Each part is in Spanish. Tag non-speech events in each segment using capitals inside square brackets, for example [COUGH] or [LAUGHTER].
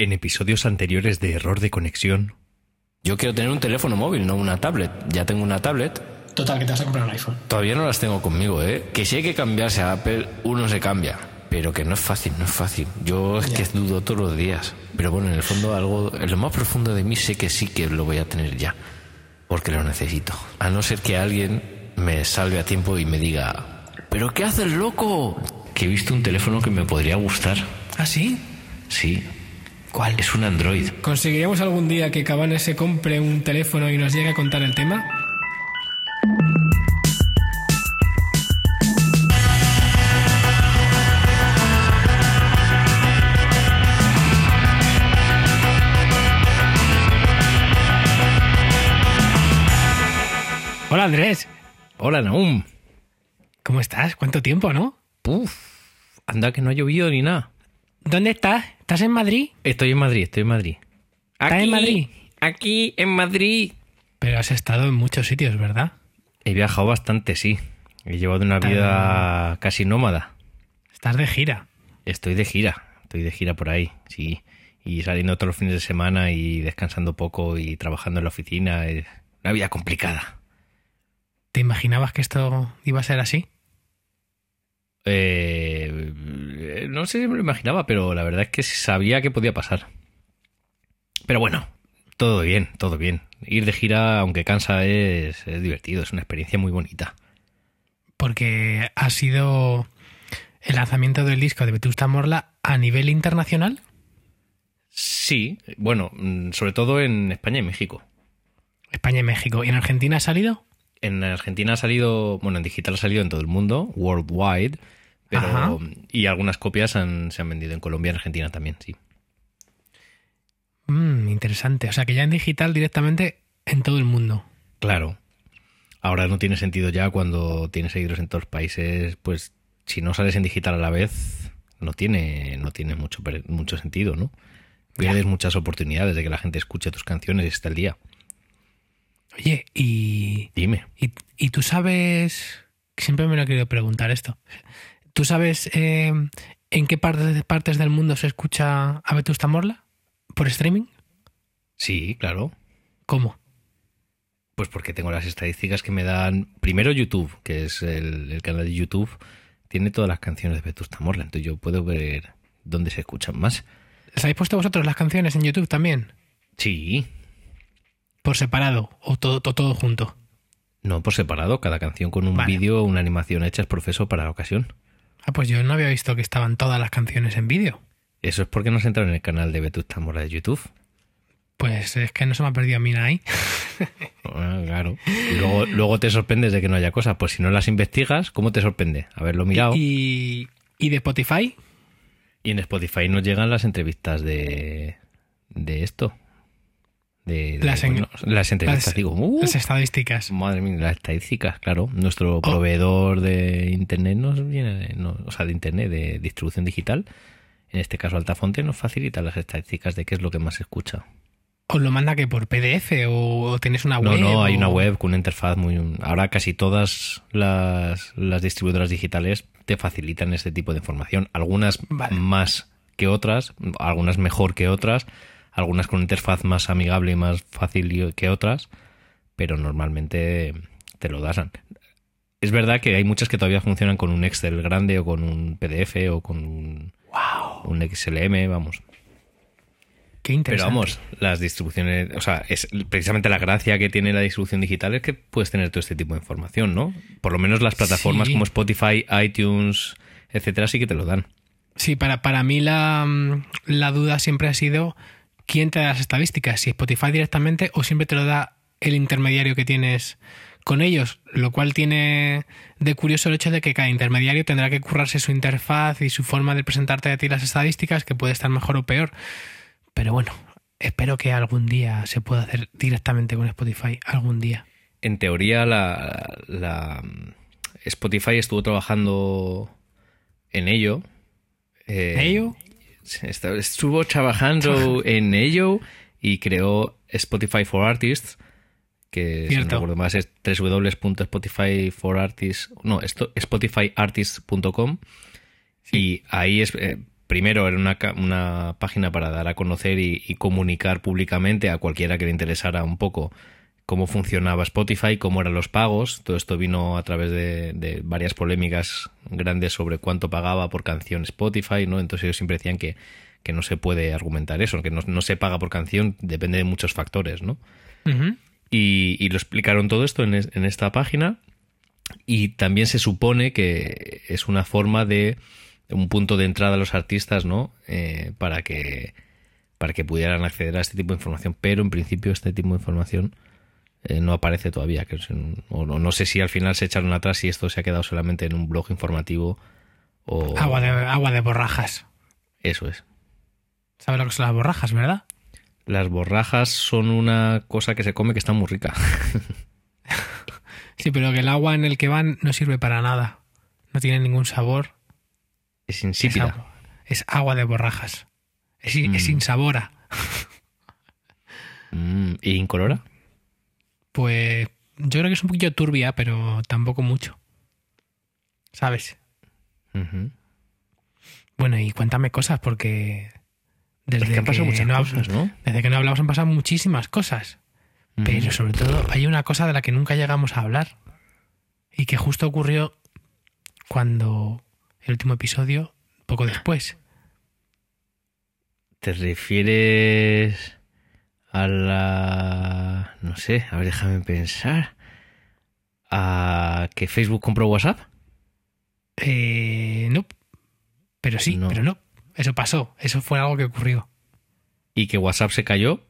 En episodios anteriores de Error de Conexión. Yo quiero tener un teléfono móvil, no una tablet. Ya tengo una tablet. Total, que te vas a comprar un iPhone. Todavía no las tengo conmigo, ¿eh? Que si hay que cambiarse a Apple, uno se cambia. Pero que no es fácil, no es fácil. Yo es que dudo todos los días. Pero bueno, en el fondo, algo, en lo más profundo de mí sé que sí que lo voy a tener ya. Porque lo necesito. A no ser que alguien me salve a tiempo y me diga: ¿Pero qué haces, loco? Que he visto un teléfono que me podría gustar. ¿Ah, sí? Sí. ¿Cuál? Es un Android. ¿Conseguiríamos algún día que Cabane se compre un teléfono y nos llegue a contar el tema? Hola Andrés, Hola, Naum. ¿cómo estás? ¿Cuánto tiempo, no? Puf, anda que no ha llovido ni nada. ¿Dónde estás? ¿Estás en Madrid? Estoy en Madrid, estoy en Madrid. ¿Estás en Madrid? Aquí, en Madrid. Pero has estado en muchos sitios, ¿verdad? He viajado bastante, sí. He llevado una vida casi nómada. Estás de gira. Estoy de gira, estoy de gira por ahí, sí. Y saliendo todos los fines de semana y descansando poco y trabajando en la oficina. Es una vida complicada. ¿Te imaginabas que esto iba a ser así? Eh, no sé si me lo imaginaba, pero la verdad es que sabía que podía pasar. Pero bueno, todo bien, todo bien. Ir de gira, aunque cansa, es, es divertido, es una experiencia muy bonita. Porque ha sido el lanzamiento del disco de Vetusta Morla a nivel internacional. Sí, bueno, mm, sobre todo en España y México. España y México. ¿Y en Argentina ha salido? En Argentina ha salido, bueno, en digital ha salido en todo el mundo, worldwide, pero Ajá. y algunas copias han- se han vendido en Colombia y en Argentina también, sí. Mm, interesante. O sea que ya en digital directamente en todo el mundo. Claro. Ahora no tiene sentido ya cuando tienes seguidores en todos los países, pues si no sales en digital a la vez, no tiene, no tiene mucho, mucho sentido, ¿no? Pierdes muchas oportunidades de que la gente escuche tus canciones y esté al día. Oye, y, Dime. y, y tú sabes... Siempre me lo he querido preguntar esto. ¿Tú sabes eh, en qué partes, partes del mundo se escucha a Vetusta Morla? ¿Por streaming? Sí, claro. ¿Cómo? Pues porque tengo las estadísticas que me dan. Primero YouTube, que es el, el canal de YouTube, tiene todas las canciones de Vetusta Morla, entonces yo puedo ver dónde se escuchan más. ¿Les habéis puesto vosotros las canciones en YouTube también? Sí, ¿Por separado o todo, todo, todo junto? no por separado, cada canción con un Vale. vídeo o una animación hecha es profeso para la ocasión. Ah, pues yo no había visto que estaban todas las canciones en vídeo. Eso es porque no has entrado en el canal de Vetusta Morla de YouTube. Pues es que no se me ha perdido a mí nada ahí. [LAUGHS] Ah, claro. Y luego, luego te sorprendes de que no haya cosas. Pues si no las investigas, ¿cómo te sorprende? Haberlo mirado. Y, Y, y de Spotify, en Spotify nos llegan las entrevistas de, de esto. De, de- Las en- bueno, las entrevistas, las- digo. ¡uh! las estadísticas. Madre mía, las estadísticas, claro. Oh. Nuestro proveedor de internet nos viene, no, o sea, de internet, de distribución digital, en este caso Altafonte, nos facilita las estadísticas de qué es lo que más se escucha. ¿Os lo manda que por PDF o, tenéis una No, web? no, hay o- una web con una interfaz muy... Ahora casi todas las, las distribuidoras digitales te facilitan este tipo de información. Algunas Vale. más que otras, algunas mejor que otras, algunas con interfaz más amigable y más fácil que otras, pero normalmente te lo dan. Es verdad que hay muchas que todavía funcionan con un Excel grande o con un PDF o con un, un XLM, vamos. Qué Pero interesante. vamos, las distribuciones, o sea, es precisamente la gracia que tiene la distribución digital es que puedes tener todo este tipo de información, ¿no? Por lo menos las plataformas Sí. como Spotify, iTunes, etcétera, sí que te lo dan. Sí, para, para mí la, mm, la duda siempre ha sido quién te da las estadísticas, si Spotify directamente o siempre te lo da el intermediario que tienes con ellos, lo cual tiene de curioso el hecho de que cada intermediario tendrá que currarse su interfaz y su forma de presentarte a ti las estadísticas, que puede estar mejor o peor. Pero bueno, espero que algún día se pueda hacer directamente con Spotify, algún día. En teoría, la, la- Spotify estuvo trabajando en ello. eh, ¿Ello? Estuvo trabajando [LAUGHS] en ello y creó Spotify for Artists, que si no recuerdo más es www.spotify for artists, no, esto, spotifyartists.com y ahí es, eh, primero era una, una página para dar a conocer y, y comunicar públicamente a cualquiera que le interesara un poco cómo funcionaba Spotify, cómo eran los pagos. Todo esto vino a través de, de varias polémicas grandes sobre cuánto pagaba por canción Spotify, ¿no? Entonces ellos siempre decían que, que no se puede argumentar eso, que no, no se paga por canción, depende de muchos factores, ¿no? Y, y lo explicaron todo esto en, es- en esta página y también se supone que es una forma de un punto de entrada a los artistas no Eh, para que para que pudieran acceder a este tipo de información pero en principio este tipo de información eh, no aparece todavía que es o no, no sé si al final se echaron atrás y esto se ha quedado solamente en un blog informativo o Agua, de, agua de borrajas. eso es ¿Sabes lo que son las borrajas, verdad? las borrajas son una cosa que se come que está muy rica Sí, pero que el agua en el que van no sirve para nada. No tiene ningún sabor. es Es insípida agua, es agua de borrajas. Es, in- es Mm. insabora. Mm, y incolora Pues yo creo que es un poquillo turbia, pero tampoco mucho. ¿Sabes? Bueno, y cuéntame cosas porque desde Es que han pasado muchas no, hab- cosas, ¿no? desde que no hablamos han pasado muchísimas cosas. Pero sobre todo hay una cosa de la que nunca llegamos a hablar y que justo ocurrió cuando el último episodio, poco después. ¿Te refieres a la... no sé, a ver, déjame pensar. ¿A que Facebook compró WhatsApp? Eh, no, pero sí, No. pero no. Eso pasó, eso fue algo que ocurrió. ¿Y que WhatsApp se cayó?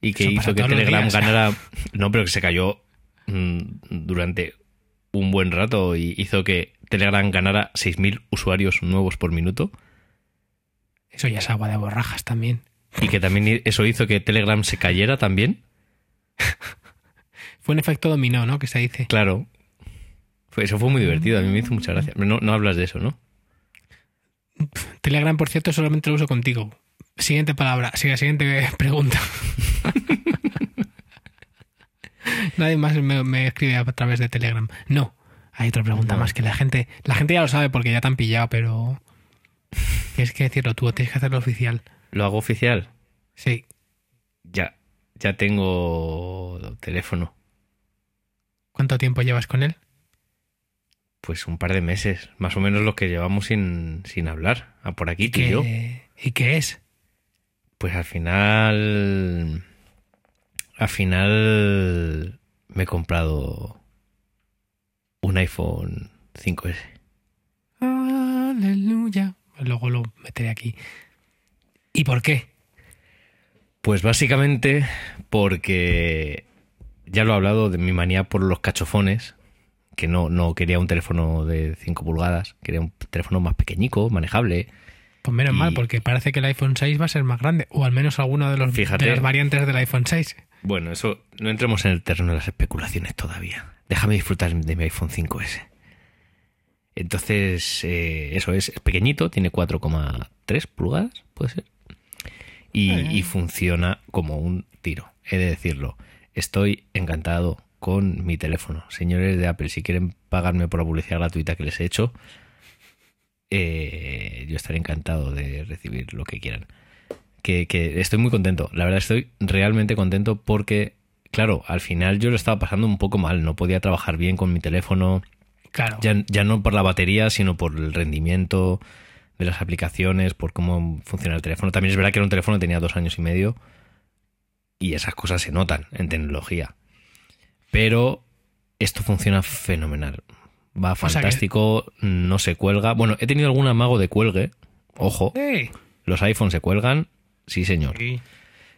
¿Y que Eso hizo que Telegram ganara... [LAUGHS] No, pero que se cayó mm, durante un buen rato y hizo que Telegram ganara 6.000 usuarios nuevos por minuto. Eso ya es agua de borrajas también. Y que también eso hizo que Telegram se cayera también. Fue un efecto dominó, ¿no? Que se dice. Claro. Eso fue muy divertido, a mí me hizo mucha gracia. No, no hablas de eso, ¿no? Telegram, por cierto, solamente lo uso contigo. Siguiente palabra, sigue, siguiente pregunta. [LAUGHS] Nadie más me, me escribe a través de Telegram. No, hay otra pregunta No. más que la gente, la gente ya lo sabe porque ya te han pillado, pero tienes que decirlo tú, tienes que hacerlo oficial. Lo hago oficial. Sí, Ya, ya tengo teléfono. ¿cuánto tiempo llevas con él? Pues un par de meses, más o menos lo que llevamos sin, sin hablar. A por aquí, tú y yo. ¿Qué, ¿Y qué es? Pues al final. Al final. Me he comprado. Un iPhone 5S. Aleluya. Luego lo meteré aquí. ¿Y por qué? Pues básicamente porque. Ya lo he hablado de mi manía por los cachofones. Que no, no quería un teléfono de 5 pulgadas. Quería un teléfono más pequeñico, manejable. Pues menos Y- mal, porque parece que el iPhone 6 va a ser más grande, o al menos alguno de, los, Fíjate. de las variantes del iPhone 6. Bueno, eso no entremos en el terreno de las especulaciones todavía. Déjame disfrutar de mi iPhone 5S. Entonces, eh, eso es, es pequeñito, tiene 4,3 pulgadas, puede ser. Y, y funciona como un tiro, he de decirlo. Estoy encantado con mi teléfono. Señores de Apple, si quieren pagarme por la publicidad gratuita que les he hecho, eh, yo estaré encantado de recibir lo que quieran que, que estoy muy contento. La verdad estoy realmente contento porque, claro, al final yo lo estaba pasando un poco mal. No podía trabajar bien con mi teléfono. Claro. Ya, ya no por la batería, sino por el rendimiento de las aplicaciones, por cómo funciona el teléfono. También es verdad que era un teléfono que tenía dos años y medio y esas cosas se notan en tecnología. Pero esto funciona fenomenal. Va sea que- fantástico, no se cuelga. Bueno, he tenido algún amago de cuelgue. Ojo, los iPhones se cuelgan, sí señor. Sí.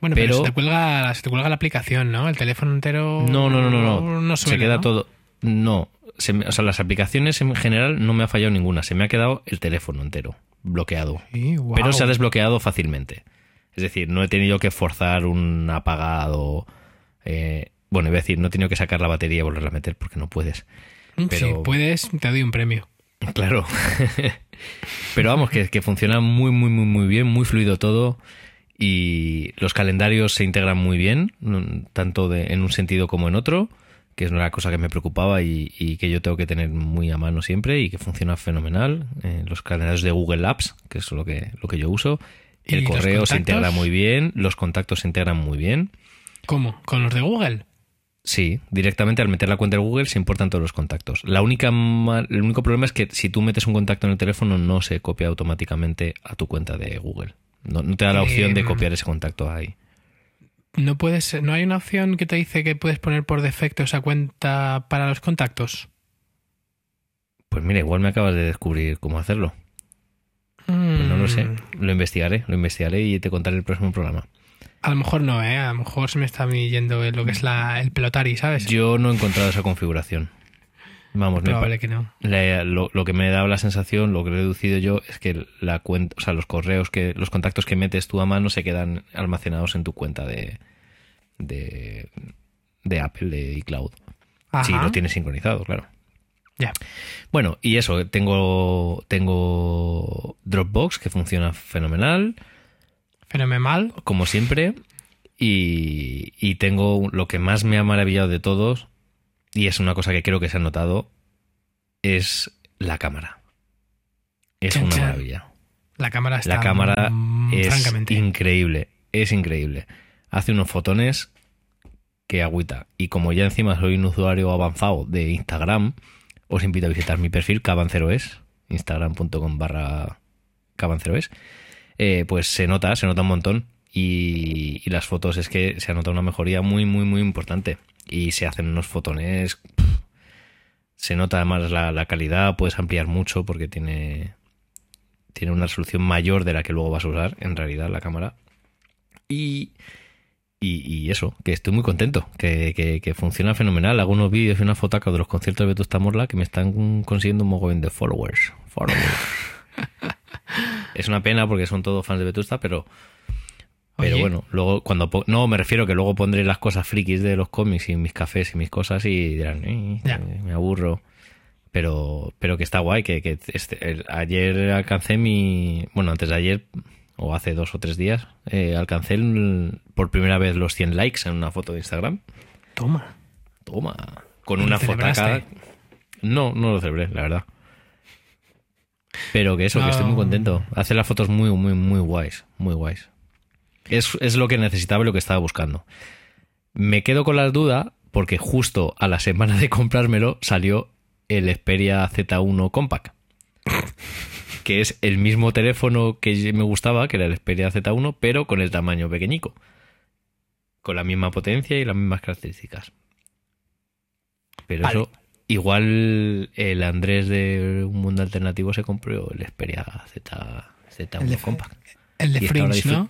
Bueno, pero, Pero- se, te cuelga, se te cuelga la aplicación, ¿no? El teléfono entero. No, no, no, no, no. no se suele, queda ¿no? todo. No, se me- o sea, las aplicaciones en general no me ha fallado ninguna. Se me ha quedado el teléfono entero bloqueado. Sí. Pero se ha desbloqueado fácilmente. Es decir, no he tenido que forzar un apagado. eh, bueno, iba a decir, no he tenido que sacar la batería y volverla a meter porque no puedes. Si pero- puedes, te doy un premio. [LAUGHS] Claro. Pero vamos, que, que funciona muy, muy, muy, muy bien, muy fluido todo. Y los calendarios se integran muy bien, mm, tanto de- en un sentido como en otro. Que es una cosa que me preocupaba y, y que yo tengo que tener muy a mano siempre y que funciona fenomenal. Eh, los calendarios de Google Apps, que es lo que, lo que yo uso. ¿Y El correo se integra muy bien, los contactos se integran muy bien. ¿Cómo? ¿Con los de Google? Sí, directamente al meter la cuenta de Google se importan todos los contactos. La única el único problema es que si tú metes un contacto en el teléfono no se copia automáticamente a tu cuenta de Google. No, no te da la opción de Em, copiar ese contacto ahí. No puedes, no hay una opción que te dice que puedes poner por defecto esa cuenta para los contactos. Pues mira, igual me acabas de descubrir cómo hacerlo. Pues no lo sé. Mm, Lo investigaré, lo investigaré y te contaré el próximo programa. A lo mejor no, ¿eh? A lo mejor se me está yendo en lo que es la, el pelotari, ¿sabes? Yo no he encontrado esa configuración. Vamos, me Probable que no. la- lo, lo que me da la sensación, lo que he deducido yo, es que la cuenta, o sea, los correos que, los contactos que metes tú a mano se quedan almacenados en tu cuenta de, de, de Apple, de iCloud. Si lo tienes sincronizado, claro. Ya. Bueno, y eso, tengo, tengo Dropbox que funciona fenomenal. Fenomenal. como siempre. Y, y tengo lo que más me ha maravillado de todos, y es una cosa que creo que se ha notado, es la cámara. Es una maravilla. La cámara está. La cámara mm, es francamente. increíble, es increíble. Hace unos fotones que agüita. Y como ya encima soy un usuario avanzado de Instagram, os invito a visitar mi perfil, cabanceroes, instagram.com barra cabanceroes. Eh, pues se nota, se nota un montón. Y, y las fotos es que se ha notado una mejoría muy, muy, muy importante. Y se hacen unos fotones. pff, se nota además la, la calidad, puedes ampliar mucho porque tiene, tiene una resolución mayor de la que luego vas a usar, en realidad, la cámara. Y, y, y eso, que estoy muy contento, que, que, que funciona fenomenal. Hago unos vídeos y una fotaca de los conciertos de Vetusta Morla que me están consiguiendo un mogollón de followers. followers. [LAUGHS] es una pena porque son todos fans de Vetusta, pero, pero Oye. bueno, luego cuando... No, me refiero que luego pondré las cosas frikis de los cómics y mis cafés y mis cosas y dirán, "Eh, eh, me aburro. Pero, pero que está guay, que, que este- el- ayer alcancé mi... Bueno, antes de ayer, o hace dos o tres días, eh, alcancé el- por primera vez los 100 likes en una foto de Instagram. Toma. Toma. Con ¿Lo una fotaca. No, no lo celebré, la verdad. Pero que eso, que estoy muy contento. Hace las fotos muy, muy, muy guays. Muy guays. Es, es lo que necesitaba y lo que estaba buscando. Me quedo con la duda porque justo a la semana de comprármelo salió el Xperia Z1 Compact. Que es el mismo teléfono que me gustaba, que era el Xperia Z1, pero con el tamaño pequeñico. Con la misma potencia y las mismas características. Pero Vale. eso, igual el Andrés de Un Mundo Alternativo se compró el Xperia Z, Z1 El de- Compact. El de Fringe, ¿no?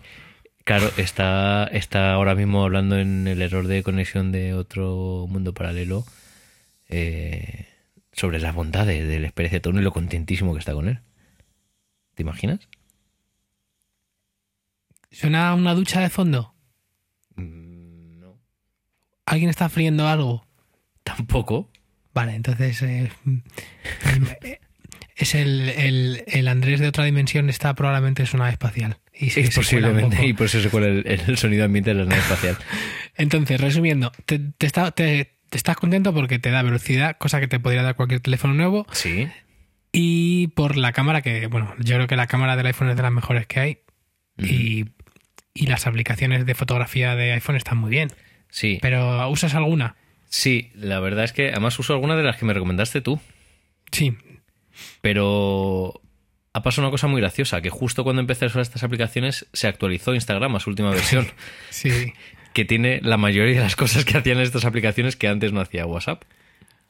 Claro, está, está ahora mismo hablando en el error de conexión de otro mundo paralelo eh, sobre las bondades del Xperia Z1 y lo contentísimo que está con él. ¿Te imaginas? ¿Suena una ducha de fondo? Mm, No. ¿Alguien está friendo algo? Tampoco. Vale, entonces eh, [LAUGHS] eh, es el, el, el Andrés de otra dimensión está probablemente es una nave espacial. Y se- se posiblemente, y por eso se cuela el, el sonido ambiente de la nave espacial. [LAUGHS] Entonces, resumiendo, te, te está- te- te estás contento porque te da velocidad, cosa que te podría dar cualquier teléfono nuevo, Sí. y por la cámara, que bueno, yo creo que la cámara del iPhone es de las mejores que hay, y, y las aplicaciones de fotografía de iPhone están muy bien. Sí. Pero ¿usas alguna? Sí, la verdad es que además uso algunas de las que me recomendaste tú. Sí. Pero ha pasado una cosa muy graciosa, que justo cuando empecé a usar estas aplicaciones se actualizó Instagram a su última versión, [LAUGHS] Sí. que tiene la mayoría de las cosas que hacían estas aplicaciones que antes no hacía WhatsApp.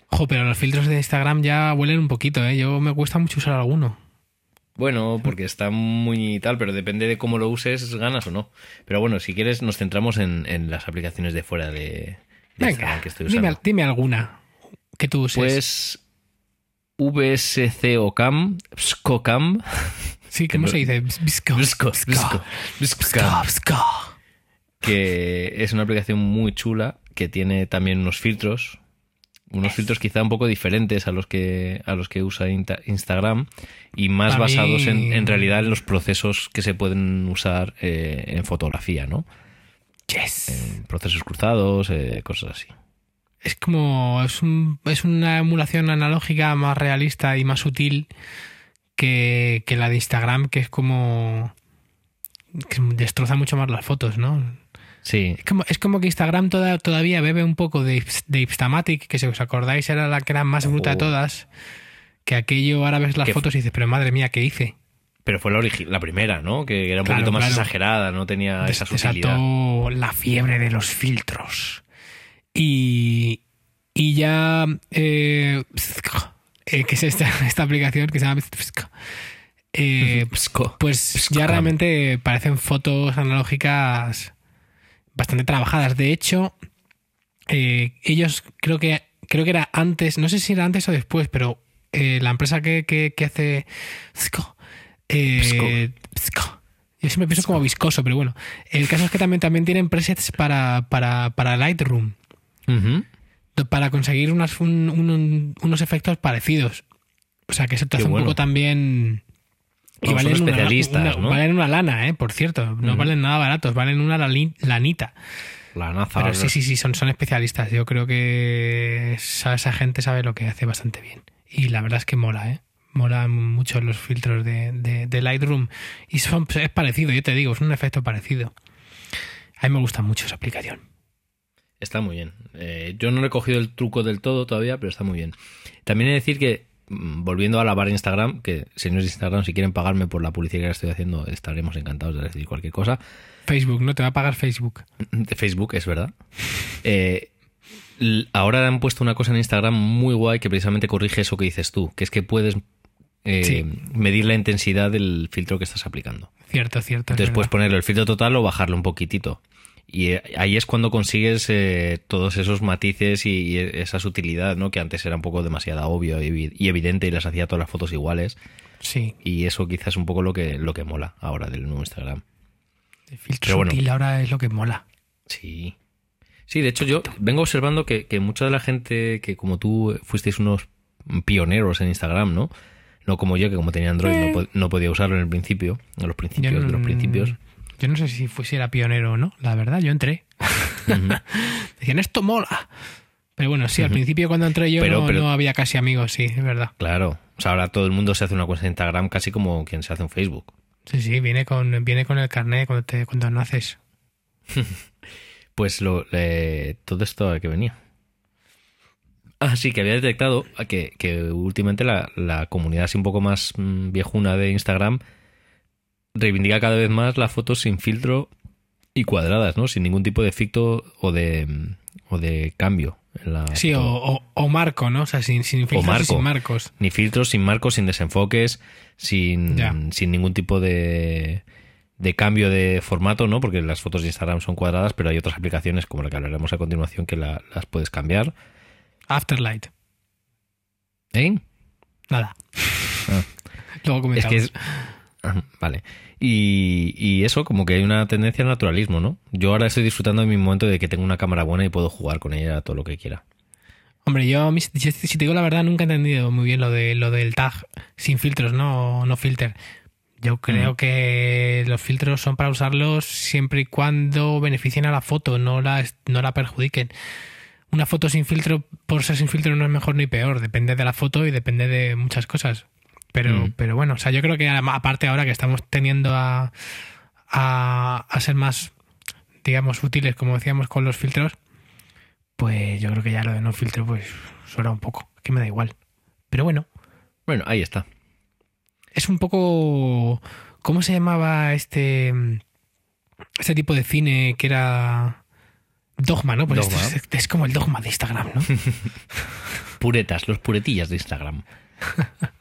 Ojo, pero los filtros de Instagram ya huelen un poquito, ¿eh? Yo me cuesta mucho usar alguno. Bueno, porque está muy tal, pero depende de cómo lo uses, ganas o no. Pero bueno, si quieres nos centramos en, en las aplicaciones de fuera de, de Venga, Instagram que estoy usando. dime, dime alguna que tú uses. Pues VSCOCAM, SCOCAM, [LAUGHS] sí, ¿cómo se dice? Visco. Visco, Visco, Visco. Visco. que es una aplicación muy chula que tiene también unos filtros, unos filtros quizá un poco diferentes a los que a los que usa Instagram y más mí- basados en, en realidad en los procesos que se pueden usar eh, en fotografía, ¿no? Yes. En procesos cruzados, eh, cosas así. Es como. Es, un- es una emulación analógica más realista y más sutil que, que la de Instagram, que es como. que destroza mucho más las fotos, ¿no? Sí, Es como, es como que Instagram toda- todavía bebe un poco de, de Ipstamatic, que si os acordáis era la que era más bruta de Ojo. todas. Que aquello ahora ves las fotos y dices, pero madre mía, ¿qué hice? pero fue la, la primera, ¿no? Que era un Claro, poquito más claro. exagerada, no tenía Des- esa sutilidad. desató la fiebre de los filtros. Y, y ya. Eh, eh, ¿Qué es esta, [LAUGHS] esta aplicación que se llama? Eh, pues ya realmente parecen fotos analógicas bastante trabajadas. De hecho, eh, ellos creo que creo que era antes, no sé si era antes o después, pero eh, la empresa que, que, que hace yo siempre pienso como viscoso, pero bueno. El caso es que también, también tienen presets para, para, para Lightroom, Para conseguir unas, un- un- unos efectos parecidos. O sea que eso te hace un poco también... Son valen una- especialistas, una- ¿no? Valen una lana, ¿eh? Por cierto. No valen nada baratos, valen una lanita. La naza. Pero sí, sí, sí, son, son especialistas. Yo creo que esa, esa gente sabe lo que hace bastante bien. Y la verdad es que mola, ¿eh? Mola mucho los filtros de, de- de Lightroom. Y son- es parecido, yo te digo, es un efecto parecido. A mí me gusta mucho esa aplicación. Está muy bien. Eh, yo no he cogido el truco del todo todavía, pero está muy bien. También he de decir que, mm, volviendo a la barra Instagram, que señores de Instagram, si quieren pagarme por la publicidad que estoy haciendo, estaremos encantados de decir cualquier cosa. Facebook, ¿no? Te va a pagar Facebook. [LAUGHS] De Facebook, es verdad. Eh, ahora han puesto una cosa en Instagram muy guay que precisamente corrige eso que dices tú, que es que puedes eh, Sí. medir la intensidad del filtro que estás aplicando. Cierto, cierto. es Entonces puedes ponerle el filtro total o bajarlo un poquitito. Y eh, ahí es cuando consigues eh, todos esos matices y, y esa sutilidad, ¿no? Que antes era un poco demasiado obvio y, y evidente y las hacía todas las fotos iguales. Sí, Y eso quizás es un poco lo que, lo que mola ahora del nuevo Instagram. el filtro Pero bueno. sutil ahora es lo que mola. Sí. Sí, de hecho yo vengo observando que, que mucha de la gente que como tú fuisteis unos pioneros en Instagram, ¿no? No como yo, que como tenía Android no, po- no podía usarlo en el principio, en los principios de los principios. Yo no sé si fuera pionero o no, la verdad, yo entré. [LAUGHS] Decían, esto mola. Pero bueno, sí, al principio cuando entré yo Pero- no, pero- no había casi amigos, sí, es verdad. Claro. O sea, ahora todo el mundo se hace una cuenta de Instagram casi como quien se hace un Facebook. Sí, sí, viene con, viene con el carnet cuando, te, cuando naces. [LAUGHS] Pues lo, eh, todo esto a que venía. Ah, sí, que había detectado que, que últimamente la, la comunidad así un poco más mm, viejuna de Instagram reivindica cada vez más las fotos sin filtro y cuadradas, ¿no? Sin ningún tipo de efecto o de, o de cambio. En la Sí, o, o, o marco, ¿no? O sea, sin, sin filtros marco. sin marcos. Ni filtros, sin marcos, sin desenfoques, sin, Ya. sin ningún tipo de, de cambio de formato, ¿no? Porque las fotos de Instagram son cuadradas, pero hay otras aplicaciones como la que hablaremos a continuación que la- las puedes cambiar. Afterlight. ¿Eh? Nada. Ah. Luego Es comentamos. que es... Vale. Y, y eso, como que hay una tendencia al naturalismo, ¿no? Yo ahora estoy disfrutando de mi momento de que tengo una cámara buena y puedo jugar con ella todo lo que quiera. Hombre, yo, si te digo la verdad, nunca he entendido muy bien lo, de, lo del tag sin filtros, ¿no? No filter. Yo creo Mm. que los filtros son para usarlos siempre y cuando beneficien a la foto, no la, no la perjudiquen. Una foto sin filtro, por ser sin filtro, no es mejor ni peor. Depende de la foto y depende de muchas cosas. Pero, Mm. pero bueno, o sea, yo creo que aparte ahora que estamos teniendo a, a, a ser más, digamos, útiles, como decíamos, con los filtros, pues yo creo que ya lo de no filtro, pues suena un poco, que me da igual. Pero bueno, Bueno, ahí está. es un poco. ¿Cómo se llamaba este. Este tipo de cine que era. Dogma, ¿no? Pues Dogma. esto Es, es como el dogma de Instagram, ¿no? [LAUGHS] Puretas, los puretillas de Instagram. [LAUGHS]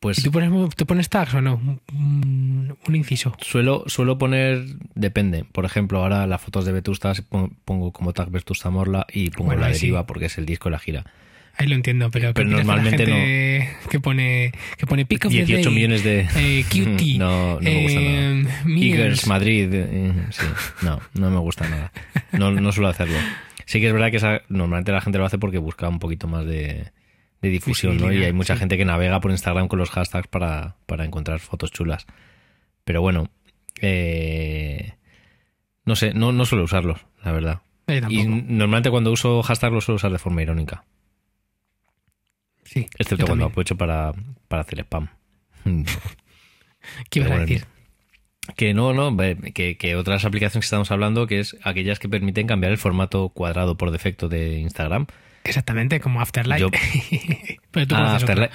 Pues ¿Y tú pones, tú pones tags o no? Un, un inciso. Suelo, suelo poner, depende. Por ejemplo, ahora las fotos de Vetusta pon- pongo como tag Vetusta Morla y pongo Bueno, la sí. deriva porque es el disco de la gira. Ahí lo entiendo, pero, ¿qué Pero opinas de la normalmente gente que pone que pone pick of the 18 day, millones de... eh, cutie, [LAUGHS] no, no me gusta nada. eh. Eagles, Madrid, eh, sí, no, no me gusta nada. No, no suelo hacerlo. Sí que es verdad que esa- normalmente la gente lo hace porque busca un poquito más de, de difusión, ¿no? Y hay mucha sí. gente que navega por Instagram con los hashtags para, para encontrar fotos chulas. Pero bueno, eh, no sé, no, no suelo usarlos, la verdad. Y normalmente cuando uso hashtag lo suelo usar de forma irónica. Sí, Excepto cuando aprovecho para, para hacer spam. [LAUGHS] ¿Qué ibas a decir? Que no, no, que, que otras aplicaciones que estamos hablando, que es aquellas que permiten cambiar el formato cuadrado por defecto de Instagram. Exactamente, como Afterlight. Yo- [LAUGHS] Pero tú Ah. Afterlight.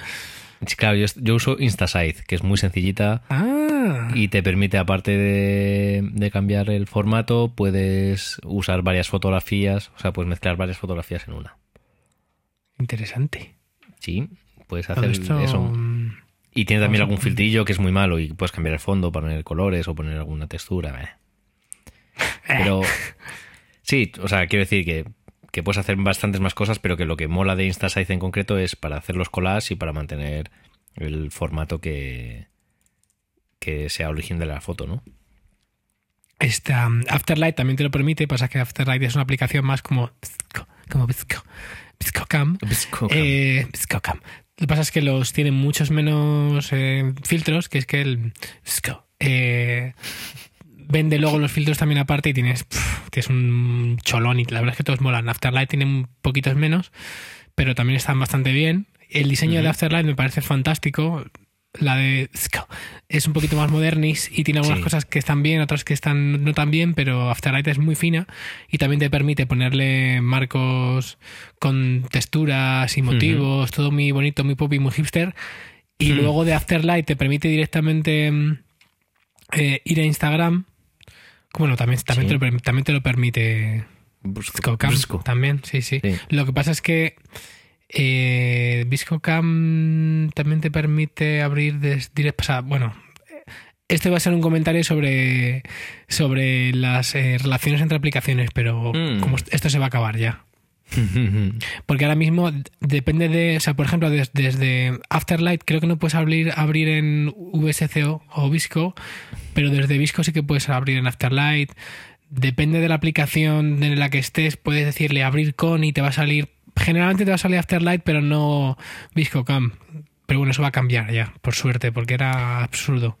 Claro, yo, yo uso InstaSight, que es muy sencillita Ah, y te permite, aparte de, de cambiar el formato, puedes usar varias fotografías, o sea, puedes mezclar varias fotografías en una. interesante. Sí, puedes hacer esto. eso. mm, Y tiene también algún filtrillo que es muy malo y puedes cambiar el fondo, poner colores o poner alguna textura. eh. [LAUGHS] Pero sí, o sea, quiero decir que, que puedes hacer bastantes más cosas, pero que lo que mola de InstaSight en concreto es para hacer los collages y para mantener el formato que, que sea origen de la foto, ¿no? Esta um, Afterlight también te lo permite, pasa que Afterlight es una aplicación más como como Visco, Viscocam. Eh, Viscocam. Lo que pasa es que los tienen muchos menos eh, filtros, que es que el Visco, eh, vende luego los filtros también aparte y tienes, pf, tienes un cholón y la verdad es que todos molan. Afterlight tiene un poquitos menos, pero también están bastante bien. El diseño de. Afterlight me parece fantástico. La de es un poquito más modernis y tiene algunas Sí. cosas que están bien, otras que están no tan bien, pero Afterlight es muy fina y también te permite ponerle marcos con texturas y motivos, todo muy bonito, muy pop y muy hipster. Y luego de Afterlight te permite directamente mm, eh, ir a Instagram. Bueno, también, también, Sí. te, lo, también te lo permite Viscocam. Visco. También, sí, sí, Sí. Lo que pasa es que eh, Viscocam también te permite abrir direct, o sea, bueno, este va a ser un comentario sobre, sobre las eh, relaciones entre aplicaciones, pero Mm. como esto se va a acabar ya. [LAUGHS] Porque ahora mismo depende de, o sea, por ejemplo, des- desde Afterlight creo que no puedes abrir, abrir en VSCO o Visco, pero desde Visco sí que puedes abrir en Afterlight. Depende de la aplicación en la que estés, puedes decirle abrir con y te va a salir, generalmente te va a salir Afterlight, pero no Visco Cam. Pero bueno, eso va a cambiar ya, por suerte, porque era absurdo.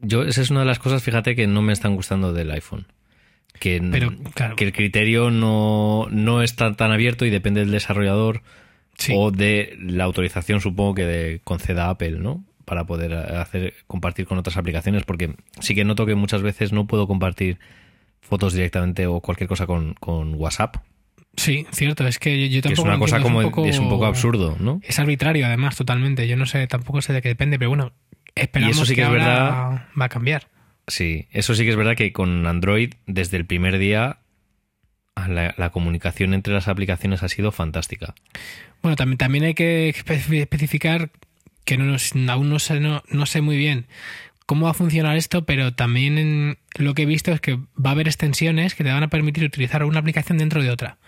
Yo, esa es una de las cosas, fíjate, que no me están gustando del iPhone. Que, Pero, claro. que el criterio no, no está tan abierto y depende del desarrollador Sí. o de la autorización, supongo que de, conceda Apple, ¿no? Para poder hacer compartir con otras aplicaciones, porque sí que noto que muchas veces no puedo compartir fotos directamente o cualquier cosa con, con WhatsApp, Sí, cierto, es que yo, yo que es tampoco una cosa como es un poco absurdo, ¿no? Es arbitrario, además, totalmente. Yo no sé, tampoco sé de qué depende, pero bueno, esperamos Y eso sí que es ahora verdad. va a cambiar. Sí, eso sí que es verdad que con Android, desde el primer día, la, la comunicación entre las aplicaciones ha sido fantástica. Bueno, también, también hay que espe- especificar que no, nos- aún no sé, no, no sé muy bien cómo va a funcionar esto, pero también en- lo que he visto es que va a haber extensiones que te van a permitir utilizar una aplicación dentro de otra.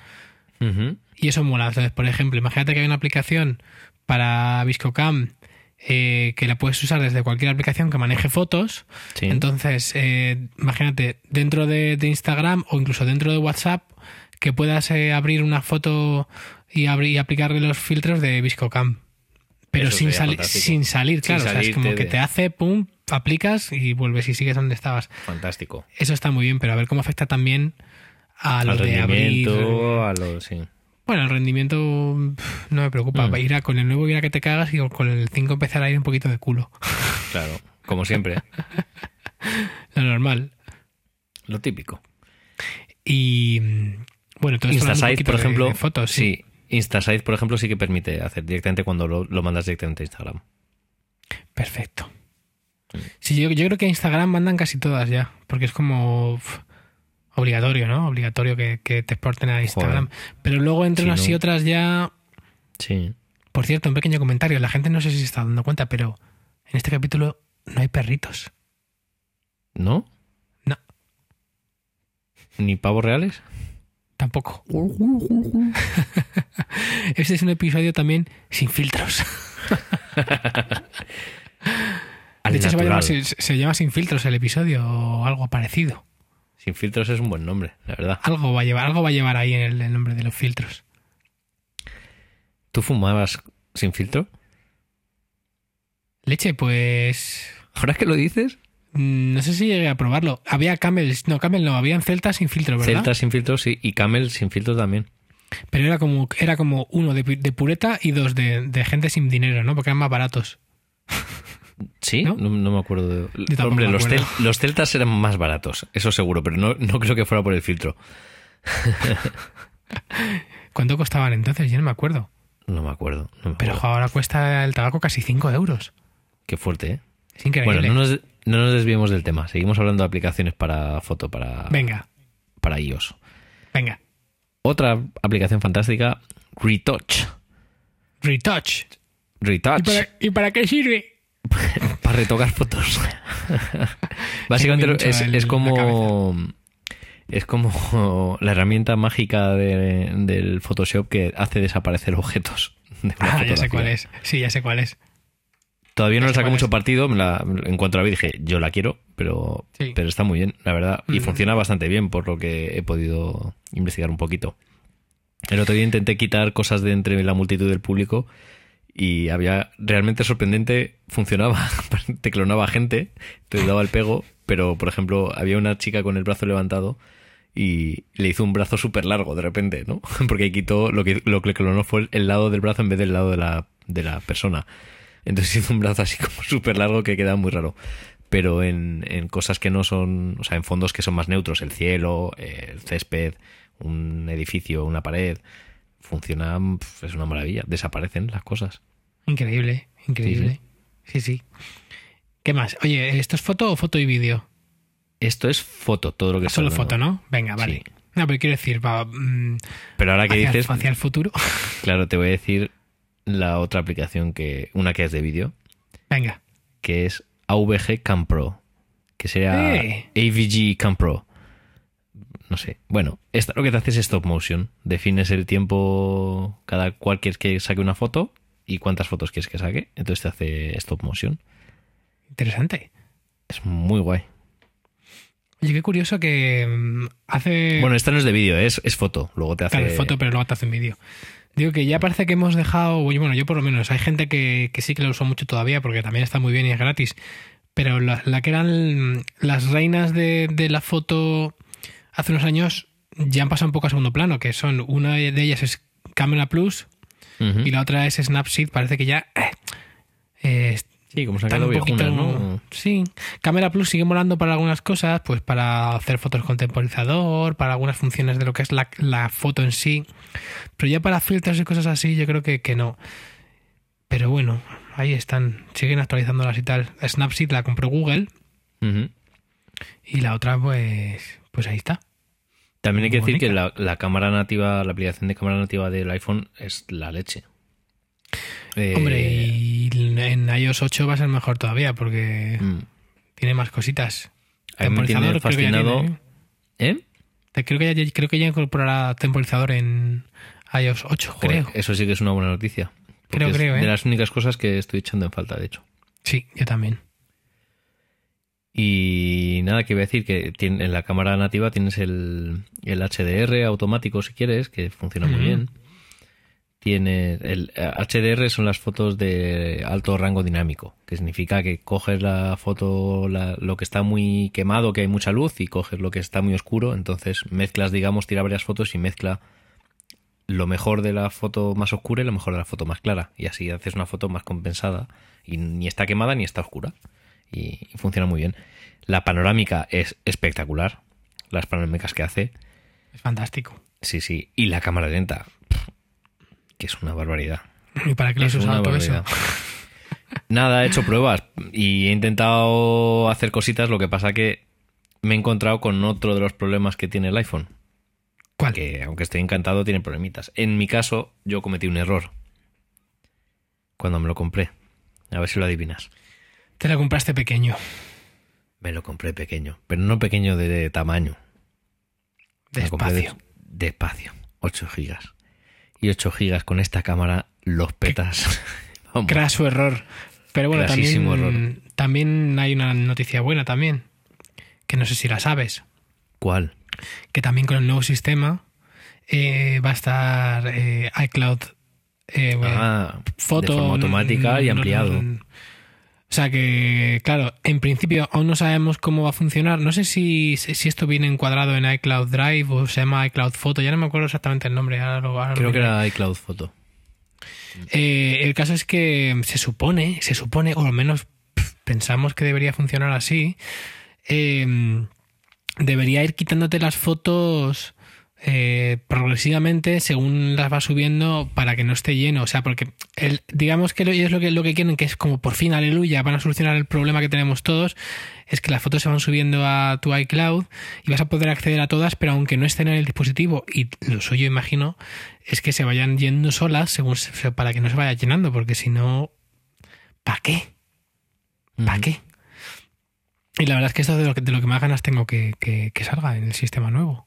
Y eso mola. Entonces, por ejemplo, imagínate que hay una aplicación para Viscocam eh, que la puedes usar desde cualquier aplicación que maneje fotos. Sí. Entonces, eh, imagínate, dentro de, de Instagram o incluso dentro de WhatsApp, que puedas eh, abrir una foto y, abrir, y aplicarle los filtros de Viscocam. Pero sin, sali- fantástico. sin salir, Sin claro. o sea, es como que te hace, pum, aplicas y vuelves y sigues donde estabas. Fantástico. Eso está muy bien, pero a ver cómo afecta también a lo Al de abrir. a lo... Sí. Bueno, el rendimiento no me preocupa. Mm. Irá con el nuevo irá que te cagas y con el 5 empezará a ir un poquito de culo. [LAUGHS] Claro, como siempre. [LAUGHS] Lo normal. lo típico. Y mm, bueno, todo esto poquito por de- ejemplo, de fotos, sí. sí. Instasight, por ejemplo, sí que permite hacer directamente cuando lo, lo mandas directamente a Instagram. Perfecto. Sí, yo, yo creo que a Instagram mandan casi todas ya, porque es como uf, obligatorio, ¿no? Obligatorio que, que te exporten a Instagram. Pero luego entre Sí, unas ¿no? y otras ya... Sí. Por cierto, un pequeño comentario. La gente no sé si se está dando cuenta, pero en este capítulo no hay perritos. ¿No? No. ¿Ni pavos reales? Tampoco. [LAUGHS] este es un episodio también sin filtros. [LAUGHS] De hecho, se llama sin filtros el episodio o algo parecido. Sin filtros es un buen nombre, la verdad. Algo va a llevar, algo va a llevar ahí en el, el nombre de los filtros. ¿Tú fumabas sin filtro? Leche, pues. ¿Ahora que lo dices? Mm, No sé si llegué a probarlo. Había camels, no, camel no, habían celtas sin filtro, ¿verdad? Celta sin filtro sí, y Camel sin filtro también. Pero era como, era como uno de, de pureta y dos de, de gente sin dinero, ¿no? Porque eran más baratos. ¿Sí? ¿No? No, no me acuerdo. de- Hombre, me los, acuerdo. cel- los celtas eran más baratos, eso seguro, pero no, no creo que fuera por el filtro. [LAUGHS] ¿Cuánto costaban entonces? Yo no me acuerdo. No me acuerdo. no me Pero acuerdo. ahora cuesta el tabaco casi 5 euros. Qué fuerte, ¿eh? Es increíble. Bueno, no nos, no nos desviemos del tema. Seguimos hablando de aplicaciones para foto, para, Venga, para iOS. venga. Otra aplicación fantástica, Retouch. Retouch. ¿Y Retouch. para, ¿Y para qué sirve? [LAUGHS] Para retocar fotos. [LAUGHS] Básicamente es, es como. Es [LAUGHS] como la herramienta mágica de- del Photoshop que hace desaparecer objetos. de Ah, ya sé cuál es. Sí, ya sé cuál es. Todavía no le saco mucho partido. me la- en cuanto la vi dije, yo la quiero, pero, Sí. pero está muy bien, la verdad. Y Mm. funciona bastante bien, por lo que he podido investigar un poquito. El otro día intenté quitar cosas de entre la multitud del público y había realmente sorprendente, funcionaba, [LAUGHS] te clonaba gente, te daba el pego, pero por ejemplo había una chica con el brazo levantado y le hizo un brazo súper largo de repente, ¿no? [LAUGHS] Porque quitó lo que, lo que le clonó fue el lado del brazo en vez del lado de la, de la persona. Entonces [LAUGHS] hizo un brazo así como súper largo que queda muy raro. Pero en, en cosas que no son, o sea, en fondos que son más neutros, el cielo, el césped, un edificio, una pared, funciona, es una maravilla. Desaparecen las cosas. Increíble, increíble. Sí, sí. ¿Qué más? Oye, ¿esto es foto o foto y vídeo? Esto es foto, todo lo que Solo está foto. ¿no? Venga, vale. Sí. No, pero quiero decir, va, mm, Pero ahora que hacia, dices, hacia el futuro. claro, te voy a decir la otra aplicación que, una que es de vídeo, Venga. que es AVG Cam Pro, que sería ¡Eh! AVG Cam Pro. No sé. Bueno, esta lo que te hace es stop motion. Defines el tiempo cada cual quieres que saque una foto y cuántas fotos quieres que saque. Entonces te hace stop motion. Interesante. Es muy guay. Oye, qué curioso que mm, hace... Bueno, esta no es de vídeo, es, es foto. Luego te hace. Claro, foto, pero luego te hacen vídeo. Digo que ya parece que hemos dejado, bueno, yo por lo menos, hay gente que, que sí que lo usa mucho todavía porque también está muy bien y es gratis, pero la, la que eran las reinas de, de la foto hace unos años ya han pasado un poco a segundo plano, que son, una de ellas es Camera Plus y la otra es Snapseed, parece que ya... eh, eh, Sí, como se han quedado poquito... ¿no? Sí, Camera Plus sigue molando para algunas cosas, pues para hacer fotos con temporizador, para algunas funciones de lo que es la, la foto en sí, pero ya para filtros y cosas así yo creo que, que no. Pero bueno, ahí están, siguen actualizándolas y tal. Snapseed la compró Google y la otra pues pues ahí está. También hay que decir que la, la cámara nativa, la aplicación de cámara nativa del iPhone es la leche. Eh, Hombre, y en iOS 8 va a ser mejor todavía porque mm, tiene más cositas. a mí me tiene Temporizador creo que fascinado. tiene, ¿Eh? ¿eh? Creo que ya, creo que ya incorporará temporizador en iOS 8, Joder, creo. Eso sí que es una buena noticia. Creo, es creo, ¿eh? De las únicas cosas que estoy echando en falta, de hecho. Sí, yo también. Y nada, que iba a decir que tiene- en la cámara nativa tienes el, el HDR automático si quieres, que funciona muy bien. Tiene el eh, HDR son las fotos de alto rango dinámico, que significa que coges la foto, la- lo que está muy quemado, que hay mucha luz, y coges lo que está muy oscuro, entonces mezclas, digamos, tira varias fotos y mezcla lo mejor de la foto más oscura y lo mejor de la foto más clara, y así haces una foto más compensada y ni está quemada ni está oscura. Y, y funciona muy bien. La panorámica es espectacular, las panorámicas que hace, Es fantástico. sí, sí, y la cámara lenta, que es una barbaridad. ¿Y para qué lo has Es usado todo eso? Nada, he hecho pruebas y he intentado hacer cositas, lo que pasa que me he encontrado con otro de los problemas que tiene el iPhone, ¿Cuál? que aunque estoy encantado tiene problemitas. En mi caso, yo cometí un error cuando me lo compré. A ver si lo adivinas. Te la compraste pequeño. Me lo compré pequeño, pero no pequeño de tamaño. Lo Despacio. Despacio. 8 gigas. Y 8 gigas con esta cámara los petas. [LAUGHS] Vamos. Craso error. Pero bueno, Crasísimo también, también hay una noticia buena también. Que no sé si la sabes. ¿Cuál? Que también con el nuevo sistema eh, va a estar eh, iCloud eh, Ah, foto de forma automática y no- ampliado. no- sea que, claro, en principio aún no sabemos cómo va a funcionar. No sé si, si esto viene encuadrado en iCloud Drive o se llama iCloud Photo. Ya no me acuerdo exactamente el nombre. ahora lo- ahora lo Creo que era iCloud Photo. Eh, el caso es que se supone, se supone, o al menos pensamos que debería funcionar así. eh, debería ir quitándote las fotos eh, progresivamente según las va subiendo para que no esté lleno. O sea, porque el, digamos que ellos lo que, lo que quieren, que es como por fin, aleluya, van a solucionar el problema que tenemos todos, es que las fotos se van subiendo a tu iCloud y vas a poder acceder a todas, pero aunque no estén en el dispositivo, y lo suyo imagino, es que se vayan yendo solas según se- para que no se vaya llenando, porque si no, ¿para qué? ¿Para qué? Y la verdad es que esto es de lo que, de lo que más ganas tengo que, que- que salga en el sistema nuevo.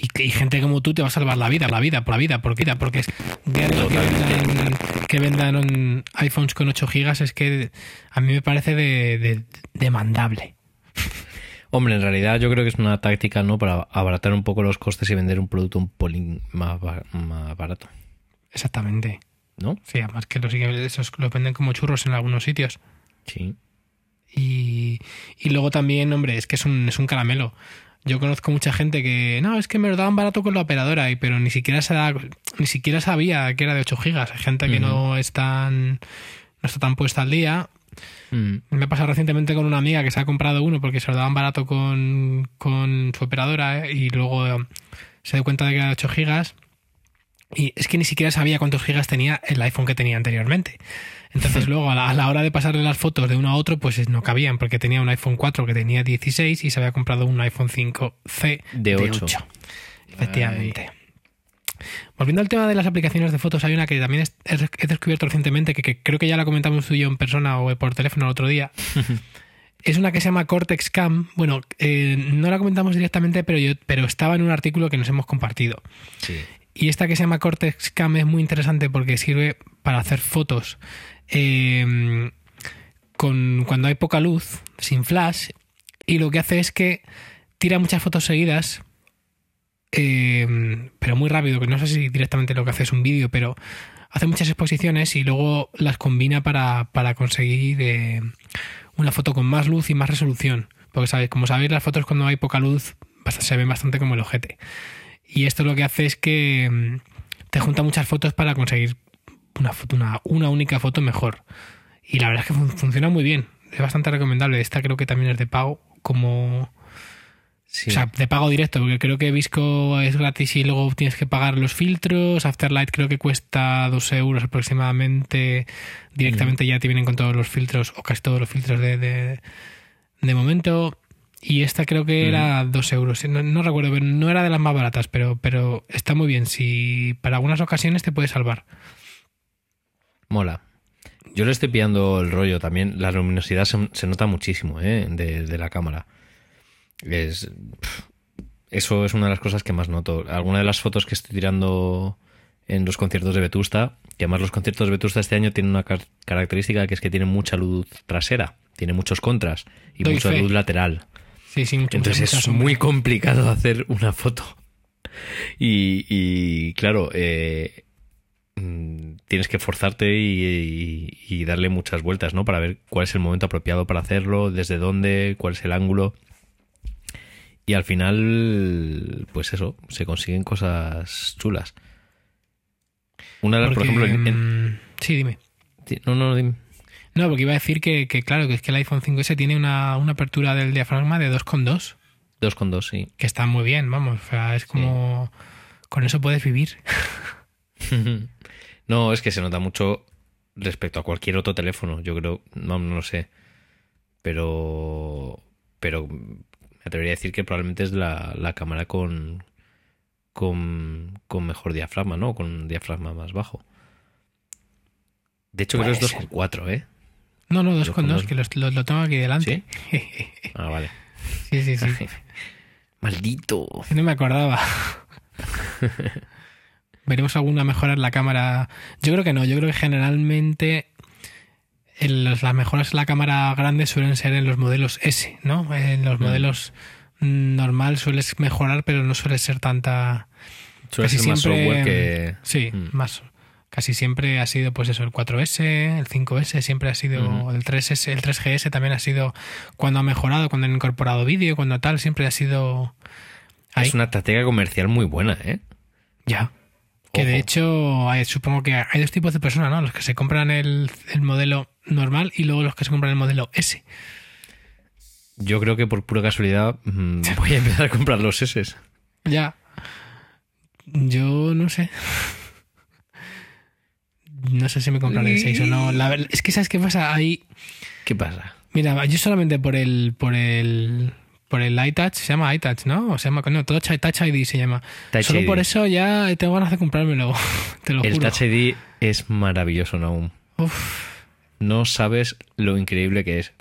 Y, que- y gente como tú te va a salvar la vida, la vida, por la vida, por vida, porque es que, que vendan, que vendan iPhones con 8 gigas es que a mí me parece de, de- demandable. Hombre, en realidad yo creo que es una táctica, ¿no? Para abaratar un poco los costes y vender un producto un polín más barato, Exactamente. ¿no? Sí, además que los, esos los venden como churros en algunos sitios. Sí. Y, y luego también, hombre, es que es un, es un caramelo. Yo conozco mucha gente que, no, es que me lo daban barato con la operadora, y, pero ni siquiera, se da- ni siquiera sabía que era de 8 gigas. Hay gente que no, es tan, no está tan puesta al día. Mm. Me ha pasado recientemente con una amiga que se ha comprado uno porque se lo daban barato con, con su operadora ¿eh? y luego eh, se dio cuenta de que era de 8 gigas. Y es que ni siquiera sabía cuántos gigas tenía el iPhone que tenía anteriormente. Entonces [LAUGHS] luego a la, a la hora de pasarle las fotos de uno a otro pues no cabían porque tenía un iPhone 4 que tenía 16 y se había comprado un iPhone 5C De ocho. Efectivamente. Volviendo al tema de las aplicaciones de fotos, hay una que también he he descubierto recientemente, que, que creo que ya la comentamos tú y yo en persona o por teléfono el otro día. [LAUGHS] es una que se llama Cortex Cam. Bueno, eh, no la comentamos directamente, pero, yo, pero estaba en un artículo que nos hemos compartido. Sí. Y esta que se llama Cortex Cam es muy interesante porque sirve para hacer fotos eh, con, cuando hay poca luz, sin flash, y lo que hace es que tira muchas fotos seguidas, eh, pero muy rápido, que no sé si directamente lo que hace es un vídeo, pero hace muchas exposiciones y luego las combina para, para conseguir eh, una foto con más luz y más resolución. Porque sabéis, como sabéis, las fotos cuando hay poca luz se ven bastante como el ojete. Y esto lo que hace es que te junta muchas fotos para conseguir una, foto, una, una única foto mejor. Y la verdad es que fun- funciona muy bien. Es bastante recomendable. Esta creo que también es de pago, como... Sí. O sea, de pago directo, porque creo que Visco es gratis y luego tienes que pagar los filtros. Afterlight creo que cuesta 2 euros aproximadamente. Directamente ya te vienen con todos los filtros, o casi todos los filtros de, de, de momento. Y esta creo que era 2 euros. No, no recuerdo, pero no era de las más baratas, pero, pero está muy bien. Si para algunas ocasiones te puede salvar. Mola. Yo le estoy pillando el rollo también. La luminosidad se, se nota muchísimo ¿eh? de, de la cámara. Es, eso es una de las cosas que más noto. Alguna de las fotos que estoy tirando en los conciertos de Vetusta, que además los conciertos de Vetusta este año tienen una car- característica que es que tienen mucha luz trasera, tiene muchos contras y Doy mucha fe. luz lateral. Sí, sí, mucho, Entonces es muy complicado [LAUGHS] hacer una foto. Y, y, claro, eh, tienes que forzarte y, y- y darle muchas vueltas, ¿no? Para ver cuál es el momento apropiado para hacerlo, desde dónde, cuál es el ángulo. Y al final, pues eso, se consiguen cosas chulas. Una de las, por ejemplo, en- en- mm, Sí, dime. no, no, dime. No, porque iba a decir que, que, claro, que es que el iPhone 5S tiene una, una apertura del diafragma de 2,2, Dos con dos, sí. que está muy bien, vamos. O sea, es como... Con eso puedes vivir. [LAUGHS] No, es que se nota mucho respecto a cualquier otro teléfono. Yo creo, no, no lo sé. Pero, pero me atrevería a decir que probablemente es la, la cámara con, con, con mejor diafragma, ¿no? Con un diafragma más bajo. De hecho, creo que es 2,4, ¿eh? No, no, 2,2, 2,2. que lo, lo tengo aquí delante. [LAUGHS] Ah, vale. Sí, sí, sí. [LAUGHS] Maldito. No me acordaba. [LAUGHS] ¿Veremos alguna mejora en la cámara? Yo creo que no. Yo creo que generalmente las mejoras en la cámara grande suelen ser en los modelos S, ¿no? En los Mm. modelos mm, normal sueles mejorar, pero no suele ser tanta... Suele Casi ser más siempre- software que... Sí, Mm. más, Casi siempre ha sido, pues eso, el 4S, el 5S, siempre ha sido el 3S, el 3GS también ha sido cuando ha mejorado, cuando han incorporado vídeo, cuando tal, siempre ha sido. Es una estrategia comercial muy buena, ¿eh? Ya. Que de hecho, supongo que hay dos tipos de personas, ¿no? Los que se compran el, el modelo normal y luego los que se compran el modelo S. Yo creo que por pura casualidad mm, [LAUGHS] voy a empezar a comprar los S. Ya. Yo no sé. No sé si me compraré el 6 o no. La, es que ¿sabes qué pasa? Ahí... ¿Qué pasa? Mira, yo solamente por el... Por el por el iTouch, se llama iTouch, ¿no? O se llama, no, Touch, Touch ID se llama. Solo por eso ya tengo ganas de comprármelo, [LAUGHS] te lo el Touch ID es maravilloso, Naum. Uf. No sabes lo increíble que es.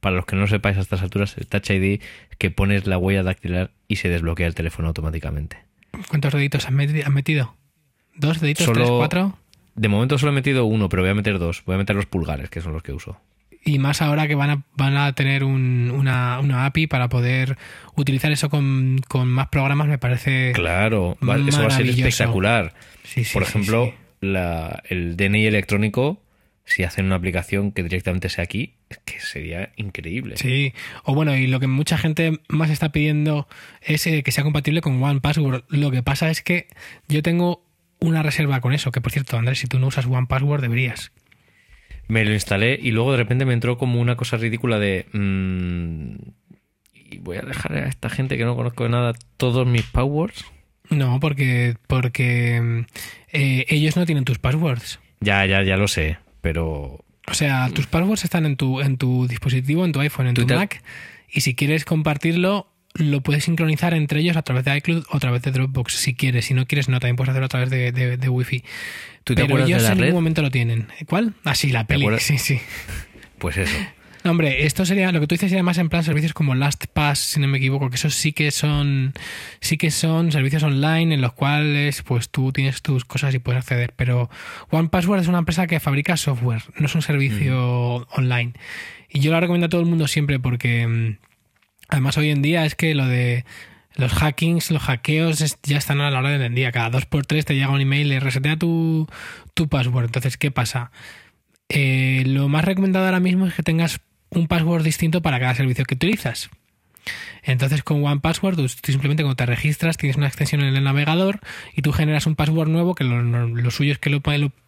Para los que no sepáis a estas alturas, el Touch ID que pones la huella dactilar y se desbloquea el teléfono automáticamente. ¿Cuántos deditos has metido? ¿Dos deditos? ¿Tres? ¿Cuatro? De momento solo he metido uno, pero voy a meter dos. Voy a meter los pulgares, que son los que uso. Y más ahora que van a, van a tener una, API para poder utilizar eso con, más programas, me parece. Claro, eso va a ser espectacular. Por ejemplo, el DNI electrónico, si hacen una aplicación que directamente sea aquí, es que sería increíble. Sí, o bueno, y lo que mucha gente más está pidiendo es eh, que sea compatible con One Password. Lo que pasa es que yo tengo una reserva con eso, que por cierto, Andrés, si tú no usas One Password deberías. Me lo instalé y luego de repente me entró como una cosa ridícula de... Mm, ¿Y voy a dejar a esta gente que no conozco de nada todos mis passwords? No, porque, porque eh, ellos no tienen tus passwords. Ya, ya, ya lo sé, pero... O sea, tus passwords están en tu, en tu dispositivo, en tu iPhone, en tu Mac, y si quieres compartirlo, lo puedes sincronizar entre ellos a través de iCloud o a través de Dropbox si quieres. Si no quieres, no, también puedes hacerlo a través de, de, Wi-Fi. ¿Tú te Pero ellos de la en ningún momento lo tienen. ¿Cuál? Ah, sí, la peli. Sí, sí. Pues eso. hombre, esto sería, lo que tú dices sería más en plan servicios como LastPass, si no me equivoco, que esos sí que son, sí que son servicios online en los cuales pues tú tienes tus cosas y puedes acceder. Pero OnePassword es una empresa que fabrica software, no es un servicio mm. online. Y yo lo recomiendo a todo el mundo siempre porque mm, Además, hoy en día es que lo de los hackings, los hackeos ya están a la hora del día. Cada dos por tres te llega un email y resetea tu, tu password. Entonces, ¿qué pasa? Eh, lo más recomendado ahora mismo es que tengas un password distinto para cada servicio que utilizas. Entonces con One Password tú simplemente cuando te registras tienes una extensión en el navegador y tú generas un password nuevo que lo, suyo es que lo,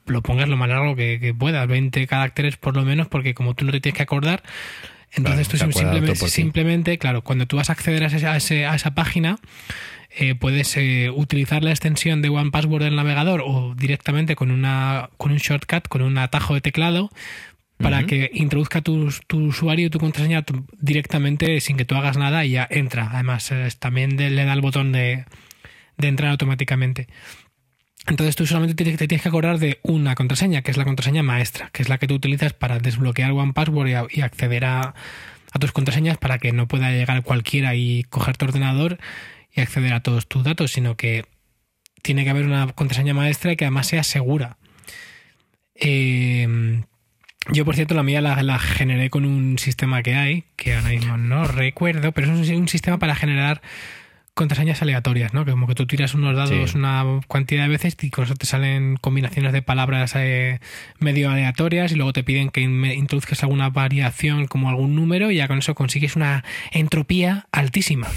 lo, pongas lo más largo que, que, puedas, 20 caracteres por lo menos, porque como tú no te tienes que acordar, entonces tú simplemente, simplemente, claro, cuando tú vas a acceder a, ese, a, esa página, eh, puedes eh, utilizar la extensión de One Password del navegador o directamente con, una, con un shortcut, con un atajo de teclado, para que introduzca tu, usuario y tu contraseña directamente sin que tú hagas nada y ya entra. Además, también le da el botón de, de entrar automáticamente. Entonces tú solamente te, tienes que acordar de una contraseña, que es la contraseña maestra, que es la que tú utilizas para desbloquear One Password y, acceder a, tus contraseñas para que no pueda llegar cualquiera y coger tu ordenador y acceder a todos tus datos, sino que tiene que haber una contraseña maestra y que además sea segura. Eh, yo, por cierto, la mía la, generé con un sistema que hay, que ahora mismo no recuerdo, pero es un sistema para generar contraseñas aleatorias, ¿no? Que como que tú tiras unos dados una cantidad de veces y con eso te salen combinaciones de palabras eh, medio aleatorias y luego te piden que introduzcas alguna variación como algún número y ya con eso consigues una entropía altísima.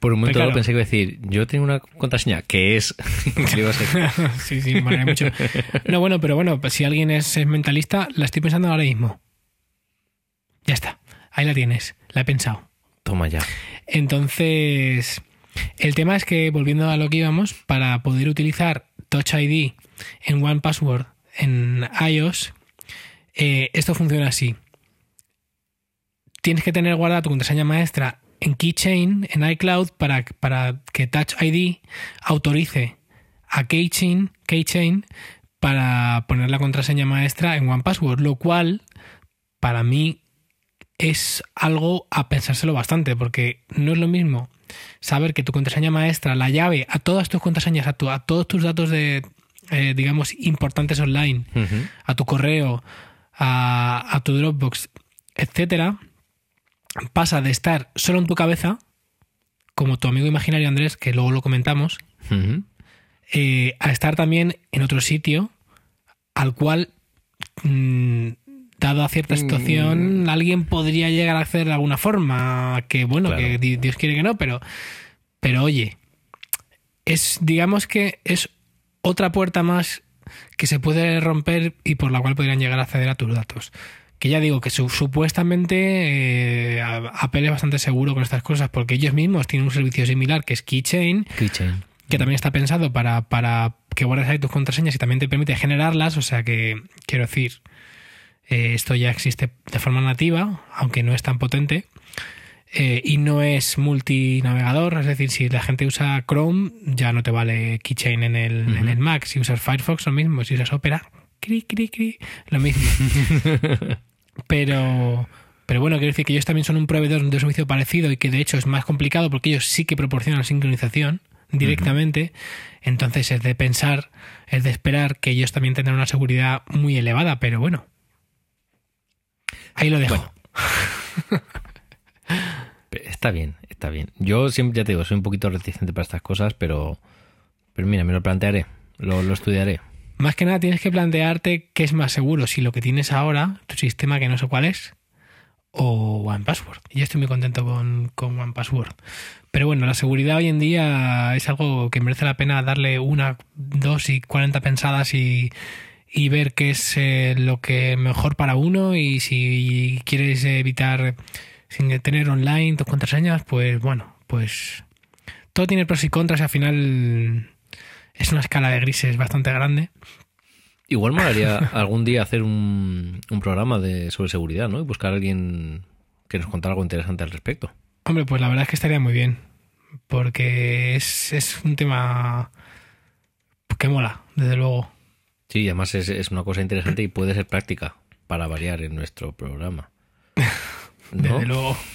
Por un momento pensé que iba a decir, yo tengo una contraseña que es... [LAUGHS] [LAUGHS] sí, sí, mucho. No, bueno, pero bueno, si alguien es, es mentalista, la estoy pensando ahora mismo. Ya está, ahí la tienes, la he pensado. Toma ya. Entonces, el tema es que, volviendo a lo que íbamos, para poder utilizar Touch ID en One Password en iOS, eh, esto funciona así. Tienes que tener guardada tu contraseña maestra en Keychain, en iCloud, para, para que Touch ID autorice a Keychain, Keychain para poner la contraseña maestra en One Password, lo cual para mí es algo a pensárselo bastante, porque no es lo mismo saber que tu contraseña maestra, la llave a todas tus contraseñas, a, a todos tus datos de, eh, digamos, importantes online, a tu correo, a, tu Dropbox, etcétera, pasa de estar solo en tu cabeza, como tu amigo imaginario Andrés, que luego lo comentamos, eh, a estar también en otro sitio, al cual, mm, dado a cierta situación, alguien podría llegar a acceder de alguna forma. Que bueno, Claro. que di- Dios quiere que no, pero, pero oye, es, digamos que es otra puerta más que se puede romper y por la cual podrían llegar a acceder a tus datos. Que ya digo que su- supuestamente eh, Apple es bastante seguro con estas cosas porque ellos mismos tienen un servicio similar que es Keychain, Keychain. que también está pensado para, para que guardes ahí tus contraseñas y también te permite generarlas. O sea que, quiero decir, eh, esto ya existe de forma nativa, aunque no es tan potente. eh, y no es multinavegador, es decir, si la gente usa Chrome, ya no te vale Keychain en el, en el Mac. Si usas Firefox, lo mismo. Si usas Opera, cri, cri, cri, lo mismo. [LAUGHS] pero, pero bueno, quiero decir que ellos también son un proveedor de un servicio parecido y que de hecho es más complicado porque ellos sí que proporcionan sincronización directamente. Entonces es de pensar, es de esperar que ellos también tendrán una seguridad muy elevada, pero bueno. Ahí lo dejo. [LAUGHS] Está bien, está bien. Yo siempre, ya te digo, soy un poquito reticente para estas cosas, pero, pero mira, me lo plantearé, lo, lo estudiaré. Más que nada tienes que plantearte qué es más seguro, si lo que tienes ahora, tu sistema que no sé cuál es, o OnePassword. Y Yo estoy muy contento con, con OnePassword. Pero bueno, la seguridad hoy en día es algo que merece la pena darle una, dos y cuarenta pensadas y, y ver qué es eh, lo que mejor para uno y si quieres evitar sin tener online tus contraseñas, pues bueno, pues todo tiene pros y contras y al final es una escala de grises bastante grande. Igual molaría algún día hacer un, un programa de, sobre seguridad, ¿no? Y buscar a alguien que nos contara algo interesante al respecto. Hombre, pues la verdad es que estaría muy bien. Porque es, es un tema que mola, desde luego. Sí, y además es, es una cosa interesante y puede ser práctica para variar en nuestro programa. [LAUGHS] ¿No? Desde luego. [LAUGHS]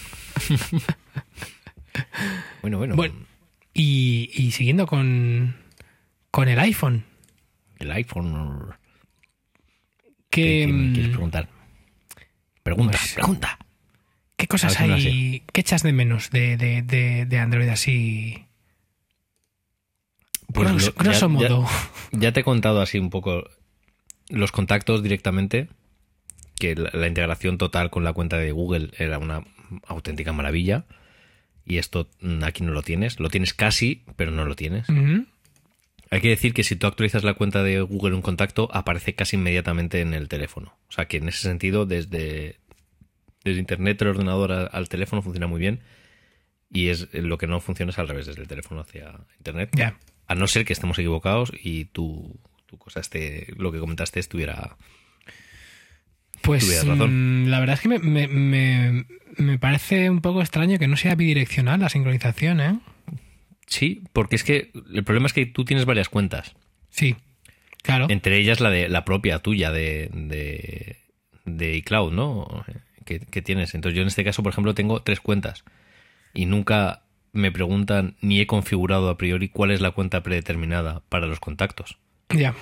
Bueno, bueno, Bueno. Y, y siguiendo con, con el iPhone. el iPhone. ¿Qué, ¿Qué, qué me mm, quieres preguntar? Pregunta, pues, pregunta. ¿qué cosas hay? ¿Qué echas de menos de, de, de, de Android así? Pues grosso, lo- grosso ya- ya- modo. [LAUGHS] Ya te he contado así un poco los contactos directamente, que la, la integración total con la cuenta de Google era una auténtica maravilla. Y esto mm, aquí no lo tienes. Lo tienes casi, pero no lo tienes. Hay que decir que si tú actualizas la cuenta de Google un contacto, aparece casi inmediatamente en el teléfono. O sea que en ese sentido, desde, desde internet, el ordenador al teléfono funciona muy bien. Y es lo que no funciona es al revés, desde el teléfono hacia internet. Ya. A no ser que estemos equivocados y tu, tu cosa esté, lo que comentaste estuviera. Pues razón. mm, la verdad es que me, me, me- me parece un poco extraño que no sea bidireccional la sincronización, ¿eh? Sí, porque es que el problema es que tú tienes varias cuentas. Sí, claro. Entre ellas la de la propia tuya de, de, de iCloud, ¿no? Que, que tienes. Entonces yo en este caso, por ejemplo, tengo tres cuentas. Y nunca me preguntan ni he configurado a priori cuál es la cuenta predeterminada para los contactos. Ya.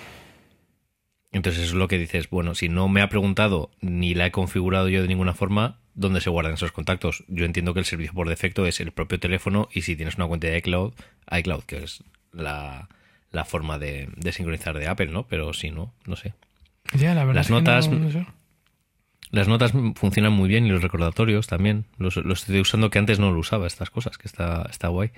Entonces es lo que dices, bueno, si no me ha preguntado ni la he configurado yo de ninguna forma, ¿dónde se guardan esos contactos? Yo entiendo que el servicio por defecto es el propio teléfono y si tienes una cuenta de iCloud, iCloud, que es la, la forma de, de sincronizar de Apple, ¿no? Pero si no, no sé. Ya, la verdad Las que notas- no- no sé. Las notas funcionan muy bien y los recordatorios también. Los, los estoy usando que antes no lo usaba, estas cosas, que está, está guay.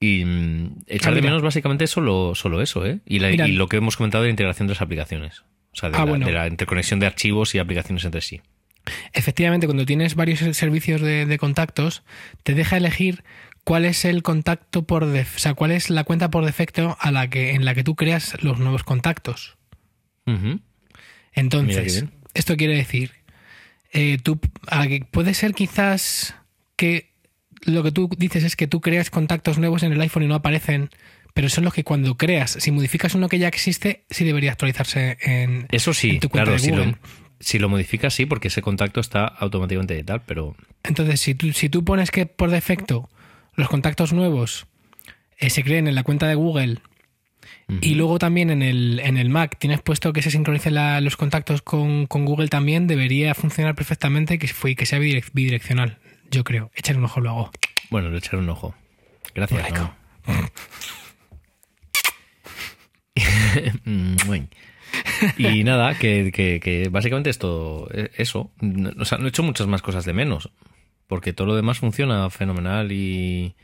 Y mm, echar Ah, de menos básicamente solo, solo eso, ¿eh? Y, la- Mira. y lo que hemos comentado de la integración de las aplicaciones. O sea, de, Ah, la, bueno. de la interconexión de archivos y aplicaciones entre sí. Efectivamente, cuando tienes varios servicios de, de contactos, te deja elegir cuál es el contacto por def- o sea, cuál es la cuenta por defecto a la que, en la que tú creas los nuevos contactos. Entonces. Esto quiere decir, eh, tú, puede ser quizás que lo que tú dices es que tú creas contactos nuevos en el iPhone y no aparecen, pero son los que cuando creas, si modificas uno que ya existe, sí debería actualizarse en, Eso sí, en tu cuenta claro, de si lo, Google. si lo modificas sí, porque ese contacto está automáticamente tal, pero Entonces, si tú, si tú pones que por defecto los contactos nuevos eh, se creen en la cuenta de Google y luego también en el, en el Mac tienes puesto que se sincronicen la- los contactos con, con Google también, debería funcionar perfectamente que, fue, que sea bidirec- bidireccional, yo creo. Échale un ojo luego. bueno, le echaré un ojo. Gracias. [LAUGHS] Mm. Y nada, que, que, que básicamente es todo eh, eso. No- O sea, no he hecho muchas más cosas de menos. Porque todo lo demás funciona fenomenal y.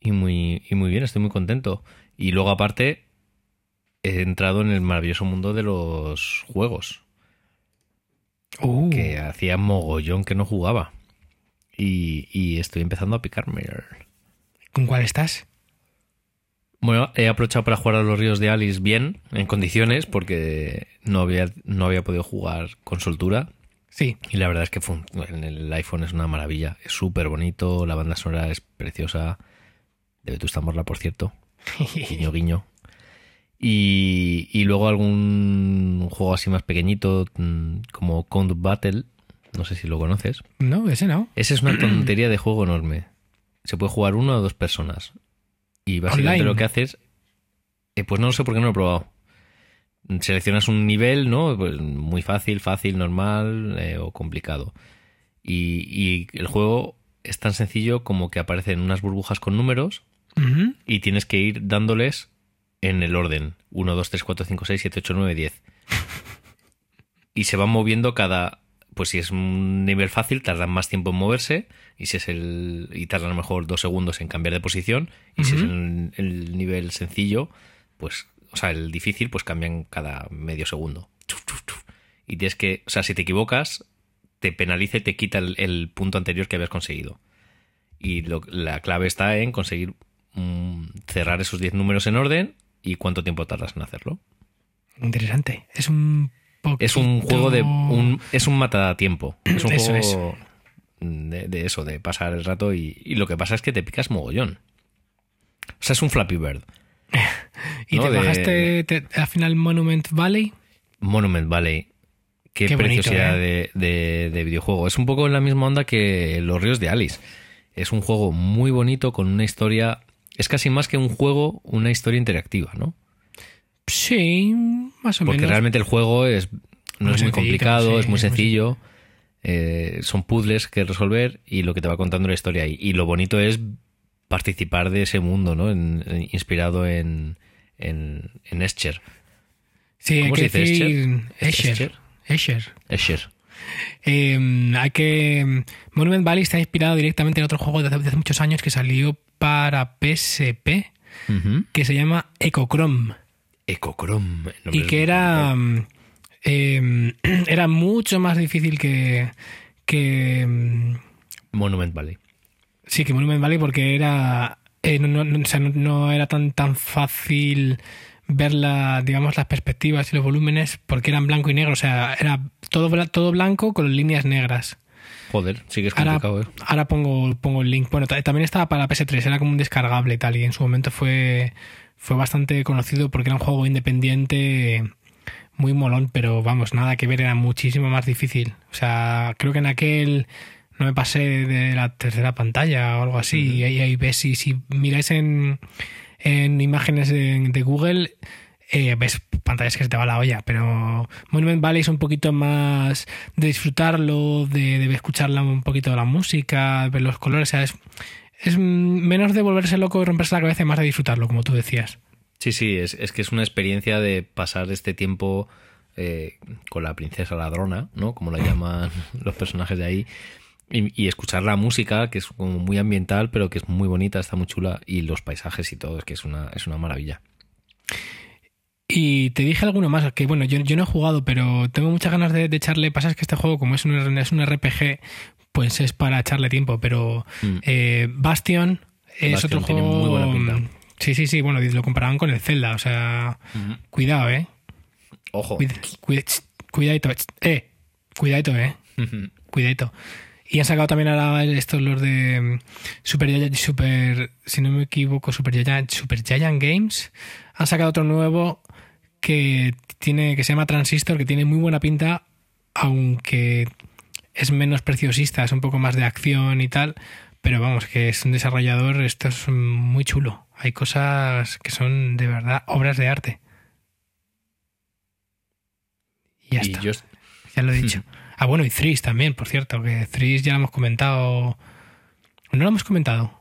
Y muy, y muy bien, estoy muy contento. Y luego, aparte, he entrado en el maravilloso mundo de los juegos. Uh, Que hacía mogollón que no jugaba. Y, y estoy empezando a picarme. ¿Con cuál estás? Bueno, he aprovechado para jugar a los ríos de Alice bien, en condiciones, porque no había, no había podido jugar con soltura. Sí. Y la verdad es que en el iPhone es una maravilla. Es súper bonito, la banda sonora es preciosa. De Vetusta Morla, por cierto. Guiño, guiño. Y, y luego algún juego así más pequeñito, mm, como Count Battle. No sé si lo conoces. no, ese no. Ese es una tontería de juego enorme. Se puede jugar uno o dos personas. Y básicamente Online. lo que haces. eh, pues no lo sé por qué no lo he probado. Seleccionas un nivel, ¿no? Pues muy fácil, fácil, normal eh, o complicado. Y, y el juego es tan sencillo como que aparecen unas burbujas con números Y tienes que ir dándoles en el orden. 1, 2, 3, 4, 5, 6, 7, 8, 9, 10. Y se van moviendo cada... Pues si es un nivel fácil, tardan más tiempo en moverse. Y si es el... Y tardan a lo mejor dos segundos en cambiar de posición. Y si es el, el nivel sencillo, pues... O sea, el difícil, pues cambian cada medio segundo. Chuf, chuf, chuf. Y tienes que... O sea, si te equivocas, te penaliza y te quita el, el punto anterior que habías conseguido. Y lo- la clave está en conseguir mm, cerrar esos 10 números en orden y cuánto tiempo tardas en hacerlo. Interesante. Es un poquito... Es un juego de un es un matatiempo. [CLEARS THROAT] Es un Eso juego De, de eso, de pasar el rato y, y lo que pasa es que te picas mogollón. O sea, es un Flappy Bird. [LAUGHS] ¿Y ¿no? te de- bajaste te- al final Monument Valley? Monument Valley. Qué, Qué bonito, preciosidad ¿eh? de, de- de videojuego. Es un poco en la misma onda que Los Ríos de Alice. Es un juego muy bonito con una historia. Es casi más que un juego, una historia interactiva, ¿no? Sí, más o Porque menos. realmente el juego es, no Muy es muy complicado, sí, es muy sencillo. eh, son puzzles que resolver y lo que te va contando la historia. Y, y lo bonito es participar de ese mundo, ¿no? En- en- inspirado en, en, en Escher. Sí, hay ¿Cómo que se dice, decir Escher? Escher. Escher. Escher. Eh, hay que. Monument Valley está inspirado directamente en otro juego de hace, de hace muchos años que salió para PSP que se llama Ecochrome. nombre y que era mm, eh, [CLEARS THROAT] era mucho más difícil que que mm, Monument Valley. sí que Monument Valley porque era eh, no, no- o sea, no- no era tan tan fácil ver la, digamos las perspectivas y los volúmenes porque eran blanco y negro o sea era todo todo blanco con líneas negras Joder, sí que es Ahora, complicado, ¿eh? ahora pongo, pongo el link. Bueno, ta- también estaba para PS3, era como un descargable y tal, y en su momento fue, fue bastante conocido porque era un juego independiente muy molón, pero vamos, nada que ver, era muchísimo más difícil. O sea, creo que en aquel no me pasé de la tercera pantalla o algo así, y ahí, ahí ves, si, si miráis en, en imágenes de, de Google, eh, ves pantallas que se te va la olla, pero Monument Valley es un poquito más de disfrutarlo, de, de escucharla un poquito la música, ver los colores, o sea, es, es menos de volverse loco y romperse la cabeza más de disfrutarlo, como tú decías. Sí, sí, es, es que es una experiencia de pasar este tiempo eh, con la princesa ladrona, ¿no? Como la llaman [LAUGHS] los personajes de ahí. Y, y escuchar la música, que es como muy ambiental, pero que es muy bonita, está muy chula. Y los paisajes y todo, es que es una, es una maravilla. Y te dije alguno más, que bueno, yo, yo no he jugado, pero tengo muchas ganas de, de echarle. Pasa es que este juego, como es un, es un RPG, pues es para echarle tiempo. Pero Mm. eh, Bastion es Bastion otro tiene juego. muy buena pinta. Sí, sí, sí. Bueno, lo comparaban con el Zelda, o sea, cuidado, eh. Ojo. Cuida- cuida- cuidadito, eh. Cuidadito, eh. Cuidadito. Y han sacado también ahora estos los de mm, Super Super, si no me equivoco, Super Giant, Super Giant Games. Han sacado otro nuevo que tiene que se llama Transistor, que tiene muy buena pinta, aunque es menos preciosista, es un poco más de acción y tal. Pero vamos, que es un desarrollador, esto es muy chulo. Hay cosas que son de verdad obras de arte. Y ya y está. yo, Ya lo he dicho. Ah, bueno, y Threes también, por cierto, que Threes ya lo hemos comentado. ¿No lo hemos comentado?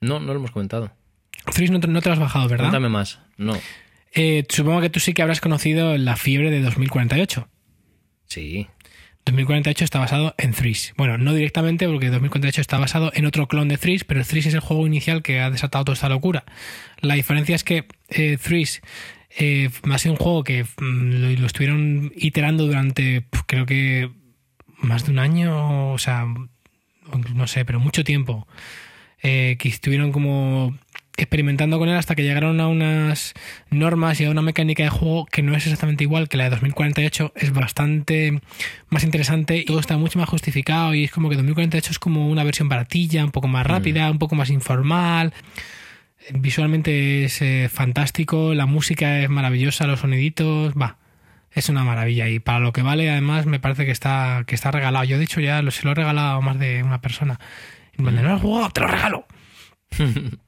no, no lo hemos comentado. Threes no te, no te lo has bajado, ¿verdad? Cuéntame más. No. Eh, supongo que tú sí que habrás conocido la fiebre de 2048. Sí. 2048 está basado en Threes. Bueno, no directamente porque 2048 está basado en otro clon de Threes, pero Threes es el juego inicial que ha desatado toda esta locura. La diferencia es que eh, Threes eh, ha sido un juego que mm, lo, lo estuvieron iterando durante creo que más de un año, o sea, no sé, pero mucho tiempo. Eh, que estuvieron como experimentando con él hasta que llegaron a unas normas y a una mecánica de juego que no es exactamente igual que la de 2048, es bastante más interesante y todo está mucho más justificado y es como que 2048 es como una versión baratilla, un poco más rápida, un poco más informal. Visualmente es eh, fantástico, la música es maravillosa, los soniditos, va, es una maravilla y para lo que vale además me parece que está, que está regalado. Yo de hecho ya se lo he regalado a más de una persona. Y me no lo has jugado, te lo regalo. [LAUGHS]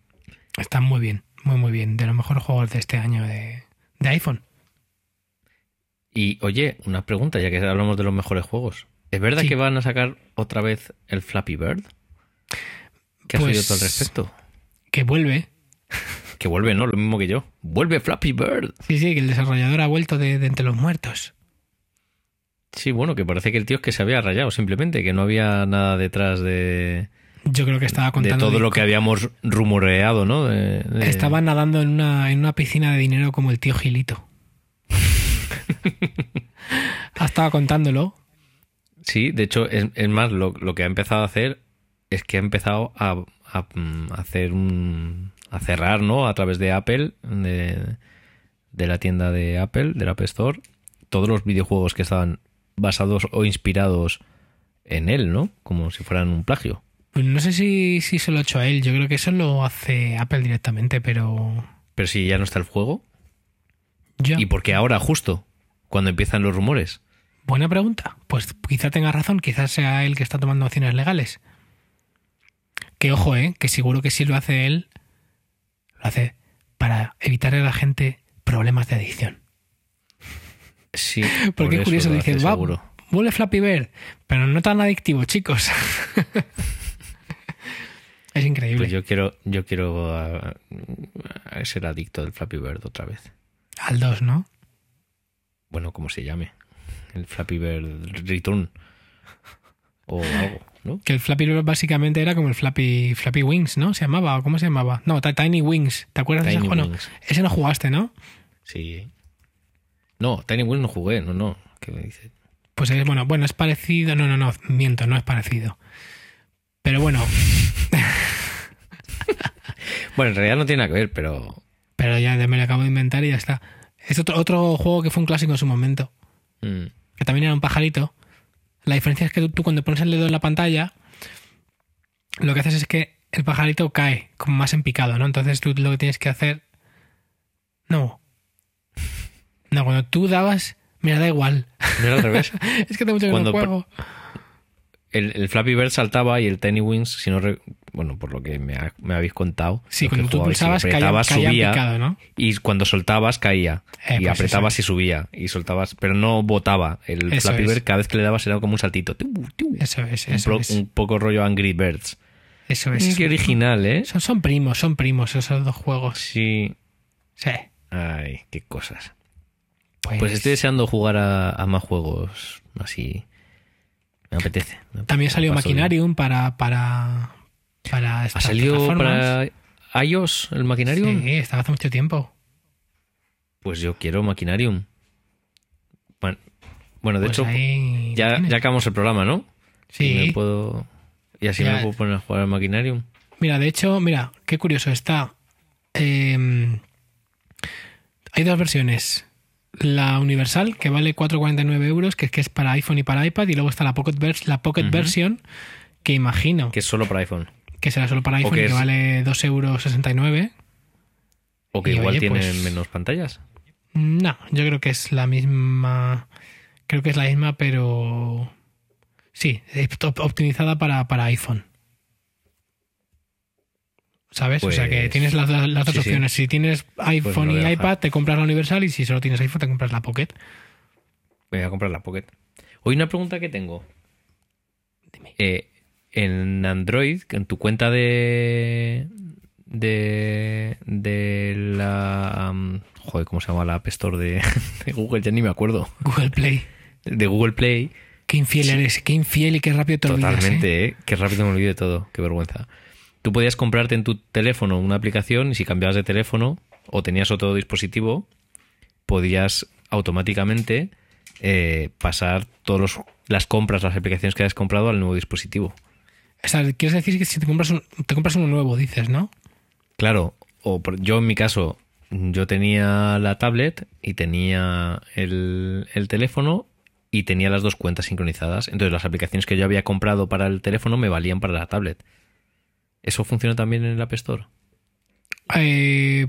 Está muy bien, muy muy bien. De los mejores juegos de este año de, de iPhone. Y oye, una pregunta, ya que hablamos de los mejores juegos. ¿Es verdad Sí. que van a sacar otra vez el Flappy Bird? ¿Qué has Pues- oído tú al respecto? Que vuelve. [LAUGHS] Que vuelve, ¿no? Lo mismo que yo. ¡Vuelve Flappy Bird! Sí, sí, que el desarrollador ha vuelto de, de entre los muertos. Sí, bueno, que parece que el tío es que se había rayado simplemente, que no había nada detrás de, Yo creo que estaba de contando. todo de- lo que habíamos rumoreado, ¿no? De- de- Estaba nadando en una, en una piscina de dinero como el tío Gilito. [LAUGHS] ha estado contándolo. Sí, de hecho, es, es más, lo, lo que ha empezado a hacer es que ha empezado a, a, mm, hacer un. a cerrar, ¿no? A través de Apple, de, de la tienda de Apple, del App Store, todos los videojuegos que estaban basados o inspirados en él, ¿no? Como si fueran un plagio. No sé si, si se lo ha hecho a él. Yo creo que eso lo hace Apple directamente, pero. Pero si ya no está el juego, Ya. ¿y por qué ahora, justo? Cuando empiezan los rumores. Buena pregunta. Pues quizá tenga razón, quizás sea él que está tomando acciones legales. Que ojo, eh, que seguro que si lo hace él, lo hace para evitarle a la gente problemas de adicción. Sí. [LAUGHS] Porque por es curioso, eso lo dice, hace va, vuelve Flappy Bird, pero no tan adictivo, chicos. [LAUGHS] es increíble. Pues yo quiero, yo quiero ser adicto del Flappy Bird otra vez. Al 2, ¿no? Bueno, como se llame. El Flappy Bird Return. O algo, ¿no? Que el Flappy Bird básicamente era como el Flappy, Flappy Wings, ¿no? ¿Se llamaba? ¿O cómo se llamaba? No, Ti- Tiny Wings. ¿Te acuerdas de ese juego? No, ese no jugaste, ¿no? Sí. No, Tiny Wings no jugué, no, no. ¿Qué me dice? Pues es, bueno, bueno, es parecido. No, no, no, miento, no es parecido. Pero bueno, [LAUGHS] Bueno, en realidad no tiene nada que ver, pero. pero ya me lo acabo de inventar y ya está. Es otro, otro juego que fue un clásico en su momento, mm, que también era un pajarito. La diferencia es que tú, tú cuando pones el dedo en la pantalla, lo que haces es que el pajarito cae como más en picado, ¿no? Entonces tú lo que tienes que hacer... No. No, cuando tú dabas... Mira, da igual. no era al revés. [LAUGHS] es que tengo mucho que no Cuando juego. El, el Flappy Bird saltaba y el Tiny Wings, si no. re- Bueno, por lo que me, ha- me habéis contado. Sí, cuando tú si pulsabas apretabas, caía subía. picado, ¿no? Y cuando soltabas, caía. Eh, y pues apretabas y subía. Y soltabas, pero no botaba. El Eso Flappy es. Bird, cada vez que le dabas, era como un saltito. Tiu, tiu. Eso es, un, eso pro- es. un poco rollo Angry Birds. Eso es. Qué original, ¿eh? Son, son primos, son primos esos dos juegos. Sí. Sí. Ay, qué cosas. Pues, Pues estoy deseando jugar a, a más juegos así. Me apetece. me También salió. Machinarium para, para, para ¿Ha salido para iOS el Machinarium? Sí, estaba hace mucho tiempo. Pues yo quiero Machinarium. Bueno, de Pues hecho, ya, acabamos el programa, ¿no? Sí. Y, me puedo, y así Ya. me puedo poner a jugar al Machinarium. Mira, de hecho, mira, qué curioso está. eh, hay dos versiones. La universal, que vale 4,49 euros, que, que es para iPhone y para iPad, y luego está la Pocket, vers- la Pocket. Version, que imagino Que es solo para iPhone. que será solo para iPhone que y que es- vale 2,69 euros. O que Y igual oye, tienen pues- menos pantallas. No, yo creo que es la misma. Creo que es la misma, pero. Sí, es op- optimizada para, para iPhone. ¿Sabes? o sea que Pues, tienes las, las dos sí, sí. opciones. Si tienes iPhone lo voy y iPad, te compras la Universal y si solo tienes iPhone, te compras la Pocket. Voy a comprar la Pocket. Hoy una pregunta que tengo. Dime. Eh, en Android, en tu cuenta de. de. de la. am, joder, ¿cómo se llama la App Store de, [LAUGHS] de Google? Ya ni me acuerdo. Google Play. De Google Play. Qué infiel eres, qué infiel y qué rápido te olvidas. ¿eh? Totalmente, ¿eh? Qué rápido me olvido de todo. Qué vergüenza. Tú podías comprarte en tu teléfono una aplicación y si cambiabas de teléfono o tenías otro dispositivo, podías automáticamente eh, pasar todas las compras, las aplicaciones que hayas comprado al nuevo dispositivo. O sea, quieres decir que si te compras, un, te compras uno nuevo, dices, ¿no? Claro, o por- yo en mi caso, yo tenía la tablet y tenía el, el teléfono y tenía las dos cuentas sincronizadas. Entonces las aplicaciones que yo había comprado para el teléfono me valían para la tablet. ¿Eso funciona también en el App Store? Eh,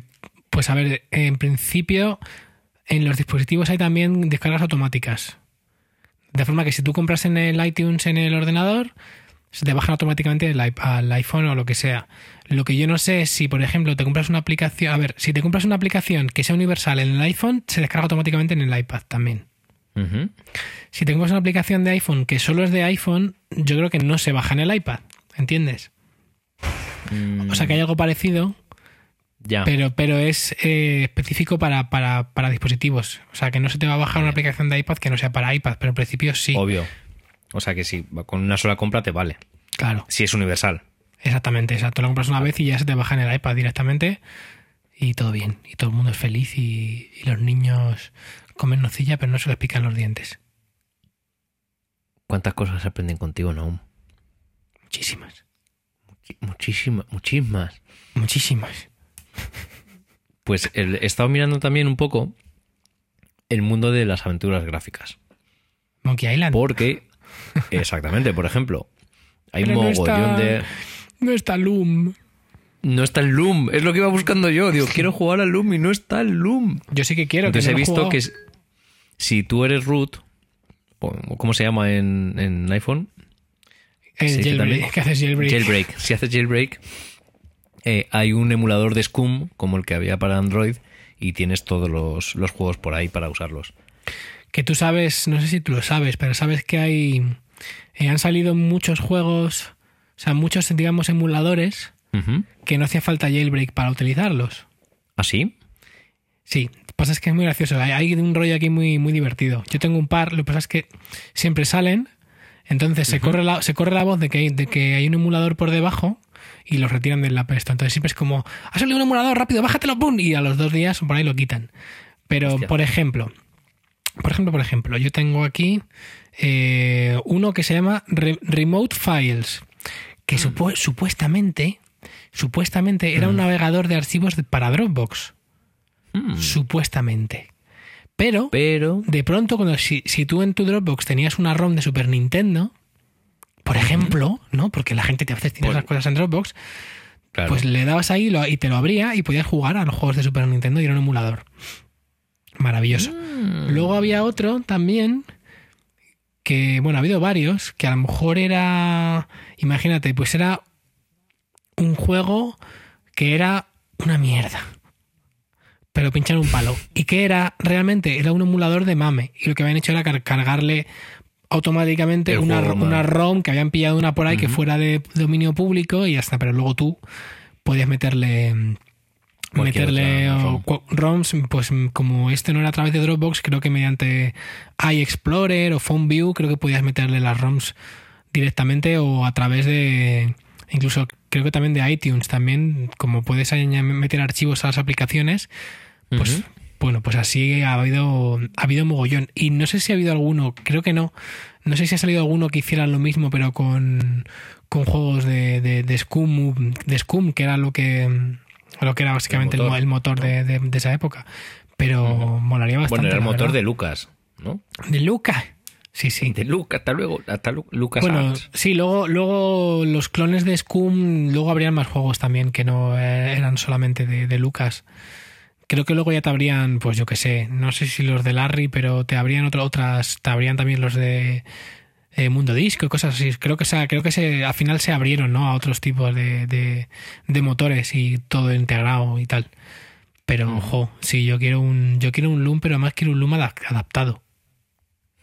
pues a ver, en principio en los dispositivos hay también descargas automáticas. De forma que si tú compras en el iTunes en el ordenador, se te bajan automáticamente el al iPhone o lo que sea. Lo que yo no sé es si, por ejemplo, te compras una aplicación... A ver, si te compras una aplicación que sea universal en el iPhone, se descarga automáticamente en el iPad también. Si te compras una aplicación de iPhone que solo es de iPhone, yo creo que no se baja en el iPad. ¿Entiendes? Mm, O sea que hay algo parecido, ya. pero, pero es eh, específico para, para, para dispositivos. O sea que no se te va a bajar una aplicación de iPad que no sea para iPad, pero en principio sí. Obvio. O sea que sí, con una sola compra te vale. Claro, Si es universal. exactamente. Exacto. Lo compras una vez y ya se te baja en el iPad directamente y todo bien. Y todo el mundo es feliz y, y los niños comen nocilla, pero no se les pican los dientes. ¿Cuántas cosas aprenden contigo, Naum? Muchísimas. Muchísimas, muchísimas. Muchísimas. Pues el- he estado mirando también un poco el mundo de las aventuras gráficas. Monkey Island. Porque, exactamente, por ejemplo, hay un Pero no mogollón está- de... No está Loom. No está el Loom, es lo que iba buscando yo. Digo, quiero jugar al Loom y no está el Loom. Yo sí que quiero. que Entonces he visto que si tú eres root, o ¿cómo se llama en, en iPhone? El sí, que jailbreak, que haces jailbreak. Jailbreak. Si haces jailbreak, eh, hay un emulador de Scum como el que había para Android y tienes todos los, los juegos por ahí para usarlos. Que tú sabes, no sé si tú lo sabes, pero sabes que hay. eh, han salido muchos juegos, o sea, muchos, digamos, emuladores que no hacía falta jailbreak para utilizarlos. ¿Así? Sí, lo que pasa es que es muy gracioso. Hay, hay un rollo aquí muy, muy divertido. Yo tengo un par, lo que pasa es que siempre salen, entonces se, corre la, se corre la voz de que, hay, de que hay un emulador por debajo y los retiran del App Store. Entonces siempre es como, ha salido un emulador, rápido, bájatelo, ¡pum! Y a los dos días por ahí lo quitan. Pero, Hostia. por ejemplo, por ejemplo, por ejemplo, yo tengo aquí eh, uno que se llama Re- Remote Files, que supu- supuestamente, supuestamente era un navegador de archivos para Dropbox. Mm. Supuestamente. Pero, Pero... de pronto, cuando si, si tú en tu Dropbox tenías una ROM de Super Nintendo, por ejemplo, ¿no? Porque la gente te veces tiene esas cosas en Dropbox, Claro. pues le dabas ahí y te lo abría y podías jugar a los juegos de Super Nintendo y era un emulador. Maravilloso. Mm. Luego había otro también que, bueno, ha habido varios, que a lo mejor era, imagínate, pues era un juego que era una mierda. Pero pinchar un palo. ¿Y que era? Realmente era un emulador de MAME. Y lo que habían hecho era car- cargarle automáticamente una, juego una. ROM que habían pillado una por ahí que fuera de dominio público y ya está. Pero luego tú podías meterle Cualquier meterle o ROMs, pues mm, como este no era a través de Dropbox, creo que mediante iExplorer o PhoneView, creo que podías meterle las ROMs directamente o a través de incluso creo que también de iTunes también, como puedes meter archivos a las aplicaciones, pues bueno, pues así ha habido ha habido mogollón y no sé si ha habido alguno, creo que no. No sé si ha salido alguno que hiciera lo mismo pero con con juegos de, de, de Scum, de Scum, que era lo que lo que era básicamente el motor, motor, el motor de, de- de esa época. Pero molaría bastante. Bueno, era el motor verdad. de Lucas, ¿no? de Luca. Sí, sí. De Lucas, hasta luego. Hasta Lu- Lucas Bueno, Arts. sí, luego, luego los clones de Scum, luego habrían más juegos también que no eh, eran solamente de, de Lucas. Creo que luego ya te habrían, pues yo qué sé, no sé si los de Larry, pero te habrían otro- otras, te habrían también los de eh, Mundo Disco, cosas así. Creo que, se, creo que se, al final se abrieron ¿no? a otros tipos de, de, de motores y todo integrado y tal. Pero, ojo, sí, yo quiero un, yo quiero un Loom, pero además quiero un Loom adap- adaptado.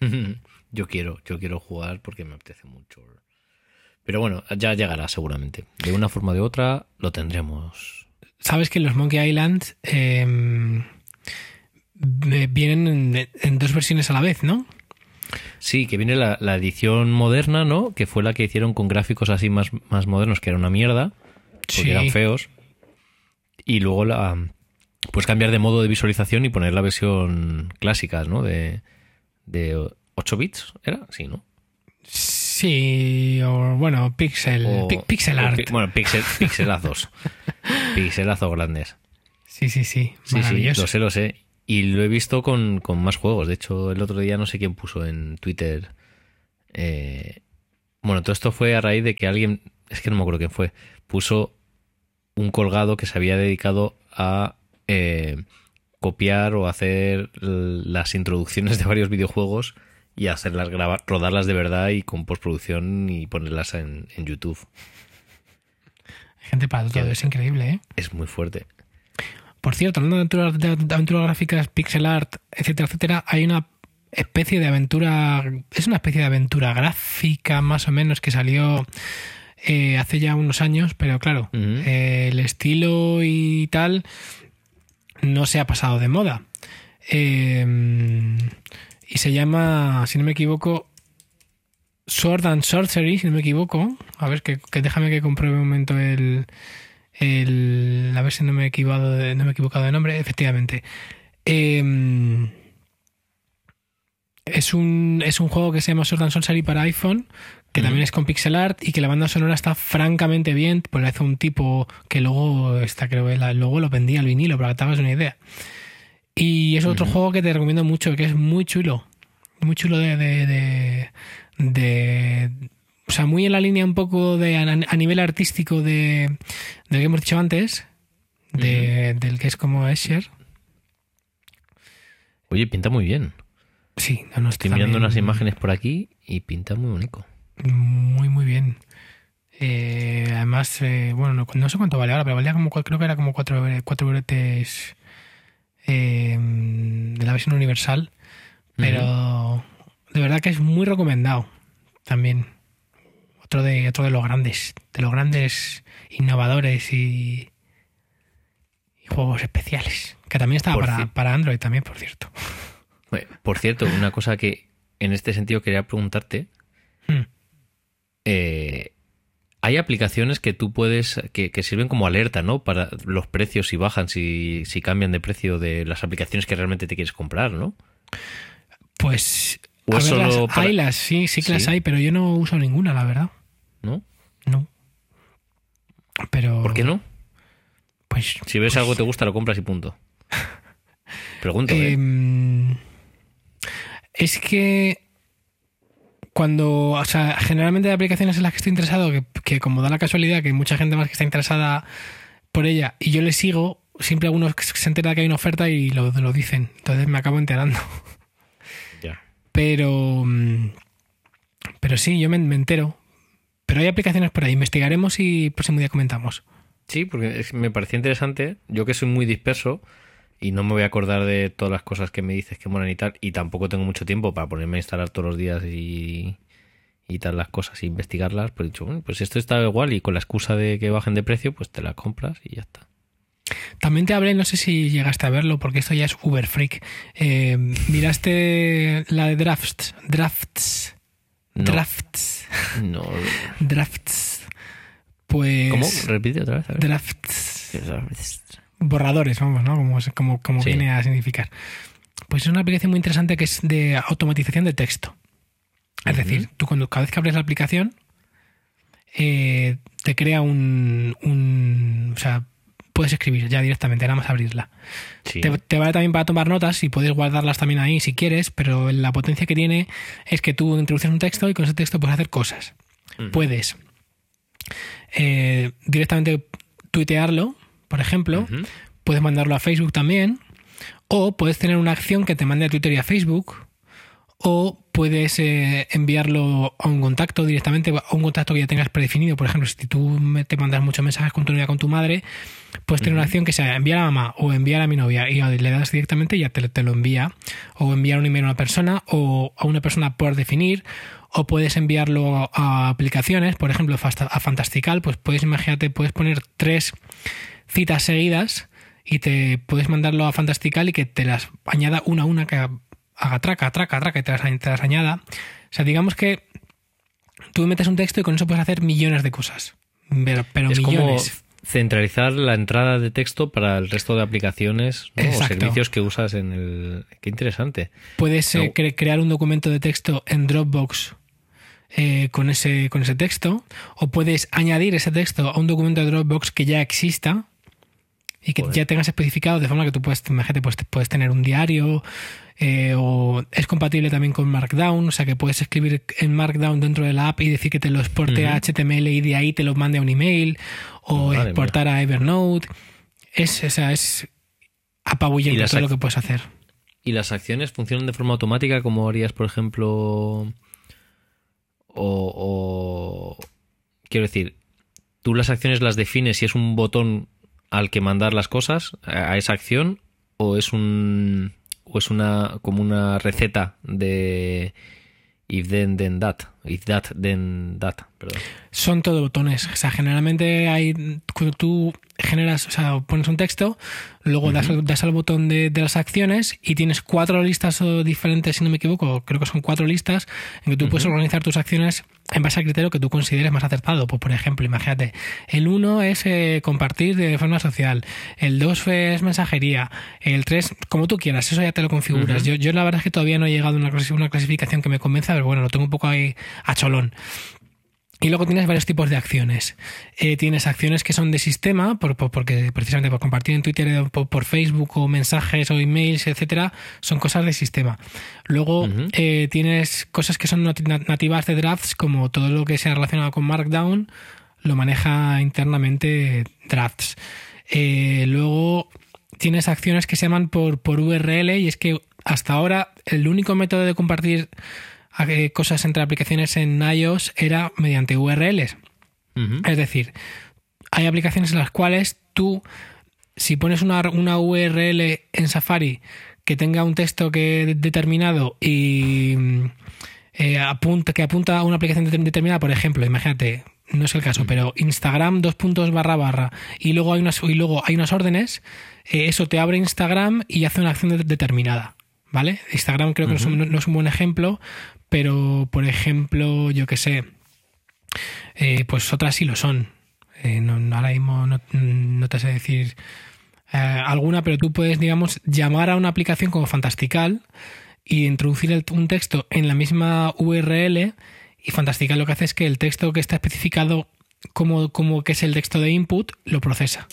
[LAUGHS] Yo quiero, yo quiero jugar porque me apetece mucho. Pero bueno, ya llegará seguramente. De una forma o de otra lo tendremos. Sabes que los Monkey Island, eh, eh, vienen en, en dos versiones a la vez, ¿no? Sí, que viene la, la edición moderna, ¿no? Que fue la que hicieron con gráficos así más, más modernos, que era una mierda, porque Sí. eran feos. Y luego la pues cambiar de modo de visualización y poner la versión clásica, ¿no? De, de 8 bits, ¿era? Sí, ¿no? Sí, o bueno, pixel, O- pi- pixel art. pi- bueno, pixel, pixelazos. [LAUGHS] pixelazos grandes. Sí, sí, sí, Sí, sí, maravilloso. lo sé, lo sé. Y lo he visto con, con más juegos. De hecho, el otro día no sé quién puso en Twitter. eh, bueno, todo esto fue a raíz de que alguien, es que no me acuerdo quién fue, puso un colgado que se había dedicado a eh, copiar o hacer las introducciones de varios videojuegos y hacerlas grabar, rodarlas de verdad y con postproducción y ponerlas en, en YouTube. Hay gente para todo, es increíble, ¿eh? Es muy fuerte. Por cierto, hablando de aventuras, de- de aventuras gráficas, pixel art, etcétera, etcétera, hay una especie de aventura, es una especie de aventura gráfica más o menos que salió eh, hace ya unos años, pero claro, eh, el estilo y tal no se ha pasado de moda. Eh, y se llama, si no me equivoco, Sword and Sorcery, si no me equivoco. A ver, que, que déjame que compruebe un momento el, el- a ver si no me he equivocado de, no me he equivocado de nombre, efectivamente. Eh, es un, es un juego que se llama Sword and Sorcery para iPhone, que también es con pixel art y que la banda sonora está francamente bien, pues hace un tipo que luego está, creo la- luego lo vendía al vinilo, para que te hagas una idea. Y es otro juego que te recomiendo mucho, que es muy chulo. Muy chulo de, de, de, de- o sea, muy en la línea un poco de a, nivel artístico de, del que hemos dicho antes, de, del que es como Escher. Oye, pinta muy bien. Sí, no, no Estoy mirando unas imágenes por aquí y pinta muy bonito. Muy, muy bien. Eh, además, eh, bueno, no, no sé cuánto vale ahora, pero valía como, creo que era como cuatro, cuatro bretes eh, de la versión universal. Pero de verdad que es muy recomendado también. Otro de, otro de los grandes, de los grandes innovadores y, y juegos especiales. Que también estaba para, para Android también, por cierto. Por cierto, una cosa que en este sentido quería preguntarte. [LAUGHS] Hmm. eh, hay aplicaciones que tú puedes, que, que sirven como alerta, ¿no? Para los precios si bajan, si, si cambian de precio de las aplicaciones que realmente te quieres comprar, ¿no? Pues ¿O a es ver, las- solo para- hay las, sí, sí que las hay, pero yo no uso ninguna, la verdad. ¿No? No. Pero. ¿Por qué no? Pues. Si ves pues, algo que te gusta, lo compras y punto. [LAUGHS] Pregunto, ¿eh? em, es que. Cuando. O sea, generalmente hay aplicaciones en las que estoy interesado, que, que como da la casualidad que hay mucha gente más que está interesada por ella y yo le sigo, siempre algunos se entera que hay una oferta y lo, lo dicen. Entonces me acabo enterando. Ya. Pero. mm, Pero sí, yo me, me entero. Pero hay aplicaciones por ahí. Investigaremos y el próximo día comentamos. Sí, porque me parecía interesante. Yo que soy muy disperso y no me voy a acordar de todas las cosas que me dices que molan y tal, y tampoco tengo mucho tiempo para ponerme a instalar todos los días y, y tal las cosas e investigarlas, pues he dicho, bueno, pues esto está igual y con la excusa de que bajen de precio, pues te la compras y ya está. También te hablé, no sé si llegaste a verlo, porque esto ya es Uber Freak. Eh, ¿Miraste la de Drafts? Drafts. No. Drafts. No. [LAUGHS] Drafts. Pues. ¿Cómo? Repite otra vez. a ver. Drafts. Borradores, vamos, ¿no? Como, como, como Sí. viene a significar. Pues es una aplicación muy interesante que es de automatización de texto. Es decir, tú cuando cada vez que abres la aplicación, eh, te crea un, un. O sea, puedes escribir ya directamente, nada más abrirla. Sí. Te, te vale también para tomar notas y puedes guardarlas también ahí si quieres, pero la potencia que tiene es que tú introduces un texto y con ese texto puedes hacer cosas. Puedes eh, directamente tuitearlo, por ejemplo, puedes mandarlo a Facebook también, o puedes tener una acción que te mande a Twitter y a Facebook, o puedes eh, enviarlo a un contacto directamente, a un contacto que ya tengas predefinido. Por ejemplo, si tú me- te mandas muchos mensajes con tu novia, con tu madre, puedes tener una acción que sea enviar a mamá o enviar a mi novia y le das directamente y ya te, te lo envía. O enviar un email a una persona o a una persona por definir. O puedes enviarlo a aplicaciones, por ejemplo, a Fantastical, pues puedes, imagínate, puedes poner tres citas seguidas y te puedes mandarlo a Fantastical y que te las añada una a una, que haga traca, traca, traca y te las, te las añada. O sea, digamos que tú metes un texto y con eso puedes hacer millones de cosas. Pero, pero Es como millones. centralizar la entrada de texto para el resto de aplicaciones ¿no? o servicios que usas en el... Qué interesante. Puedes eh, cre- crear un documento de texto en Dropbox eh, con, ese, con ese texto, o puedes añadir ese texto a un documento de Dropbox que ya exista y que Joder. ya tengas especificado de forma que tú puedes, imagínate, pues, puedes tener un diario eh, o es compatible también con Markdown, o sea que puedes escribir en Markdown dentro de la app y decir que te lo exporte a HTML y de ahí te lo mande a un email o Madre exportar a Evernote. Es, o sea, es apabullante todo lo que puedes hacer. ¿Y las acciones funcionan de forma automática como harías, por ejemplo... O, o- Quiero decir, tú las acciones las defines si es un botón al que mandar las cosas a esa acción o es un o es una como una receta de if then then that if that then that perdón Son todo botones. O sea, generalmente hay. Cuando tú generas, o sea, pones un texto, luego das, al- das al botón de, de las acciones y tienes cuatro listas diferentes, si no me equivoco, creo que son cuatro listas, en que tú puedes organizar tus acciones en base al criterio que tú consideres más acertado. Pues, por ejemplo, imagínate, el uno es eh, compartir de forma social, el dos es mensajería, el tres, como tú quieras, eso ya te lo configuras. yo, yo la verdad es que todavía no he llegado a una clasificación que me convenza, pero bueno, lo tengo un poco ahí a cholón. Y luego tienes varios tipos de acciones. Eh, tienes acciones que son de sistema, por, por- porque precisamente por compartir en Twitter, eh, por, por Facebook o mensajes o emails, etcétera, son cosas de sistema. Luego eh, tienes cosas que son nati- nat- nativas de drafts, como todo lo que sea relacionado con Markdown, lo maneja internamente drafts. Eh, luego tienes acciones que se llaman por, por URL y es que hasta ahora el único método de compartir cosas entre aplicaciones en iOS era mediante URLs. Es decir, hay aplicaciones en las cuales tú, si pones una, una URL en Safari que tenga un texto que de- determinado y mm, eh, apunta, que apunta a una aplicación deter- determinada, por ejemplo, imagínate, no es el caso, pero Instagram dos puntos barra barra y luego hay unas, y luego hay unas órdenes, eh, eso te abre Instagram y hace una acción de- determinada. ¿Vale? Instagram creo que no es un- no es un buen ejemplo, pero por ejemplo, yo que sé, eh, pues otras sí lo son. Eh, no, ahora mismo no, no te sé decir eh, alguna, pero tú puedes, digamos, llamar a una aplicación como Fantastical y introducir el- un texto en la misma URL y Fantastical lo que hace es que el texto que está especificado como, como que es el texto de input lo procesa.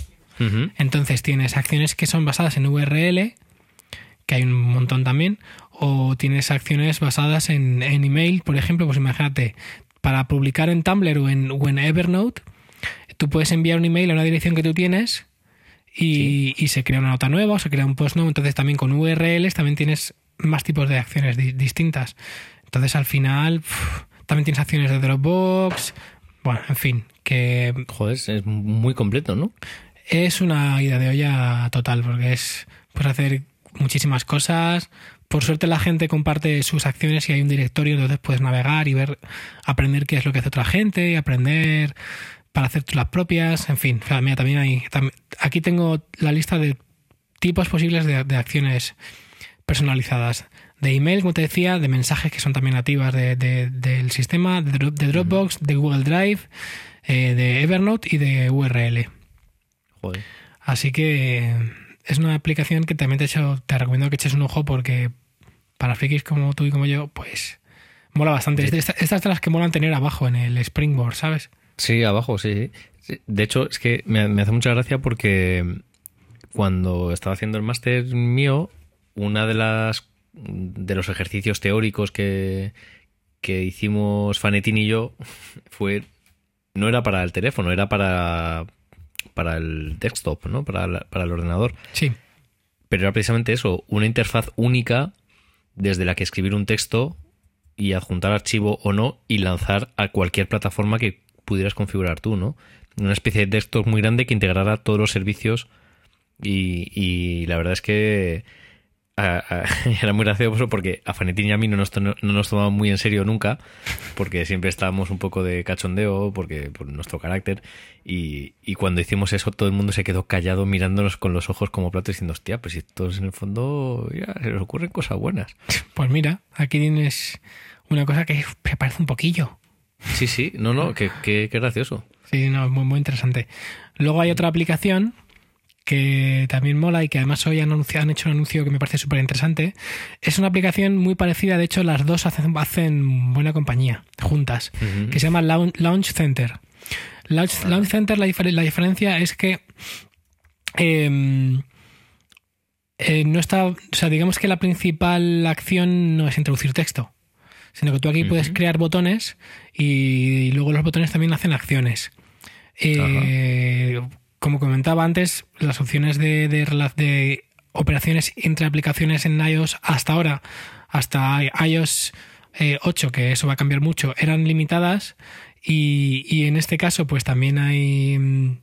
Entonces tienes acciones que son basadas en URL, que hay un montón también, o tienes acciones basadas en, en email, por ejemplo, pues imagínate, para publicar en Tumblr o en, o en Evernote, tú puedes enviar un email a una dirección que tú tienes y, y se crea una nota nueva o se crea un post nuevo, entonces también con URLs también tienes más tipos de acciones di- distintas. Entonces al final también tienes acciones de Dropbox, bueno, en fin, que Joder, es muy completo, ¿no? es una idea de olla total, porque es pues hacer muchísimas cosas. Por suerte la gente comparte sus acciones y hay un directorio, entonces puedes navegar y ver, aprender qué es lo que hace otra gente y aprender para hacer tú las propias. En fin, o sea, mira, también hay. aquí tengo la lista de tipos posibles de, de acciones personalizadas. De email, como te decía, de mensajes que son también nativas de- de- del sistema, de, Dro- de Dropbox, de Google Drive, eh, de Evernote y de URL. Joder. Así que es una aplicación que también te, echo- te recomiendo que eches un ojo porque para frikis como tú y como yo, pues mola bastante. Es de esta- Estas de las que molan tener abajo en el Springboard, ¿sabes? Sí, abajo, sí, sí. Sí, De hecho, es que me, me hace mucha gracia porque cuando estaba haciendo el máster mío, una de las de los ejercicios teóricos que, que hicimos Fanetín y yo [LAUGHS] fue no era para el teléfono, era para para el desktop, ¿no? Para, la- para el ordenador. Sí. Pero era precisamente eso, una interfaz única desde la que escribir un texto y adjuntar archivo o no y lanzar a cualquier plataforma que pudieras configurar tú, ¿no? Una especie de desktop muy grande que integrara todos los servicios y, y la verdad es que a- a- [LAUGHS] era muy gracioso porque a Fanetín y a mí no nos, no nos tomamos muy en serio nunca, porque siempre estábamos un poco de cachondeo, porque por nuestro carácter, y, y cuando hicimos eso todo el mundo se quedó callado mirándonos con los ojos como platos diciendo, hostia, pues si todos en el fondo ya se les ocurren cosas buenas. [LAUGHS] Pues mira, aquí tienes una cosa que me parece un poquillo. Sí, sí, no, no, que, que, que gracioso. Sí, no, muy, muy interesante. Luego hay otra aplicación que también mola y que además hoy han, anunciado, han hecho un anuncio que me parece súper interesante. Es una aplicación muy parecida, de hecho las dos hacen, hacen buena compañía juntas, que se llama Launch, Center. Launch, Launch Center, la, difer- la diferencia es que em, eh, no está, o sea, digamos que la principal acción no es introducir texto, sino que tú aquí puedes crear botones y, y luego los botones también hacen acciones. Eh, como comentaba antes, las opciones de, de, rela- de operaciones entre aplicaciones en iOS hasta ahora, hasta iOS eh, 8, que eso va a cambiar mucho, eran limitadas y, y en este caso pues también hay... mm,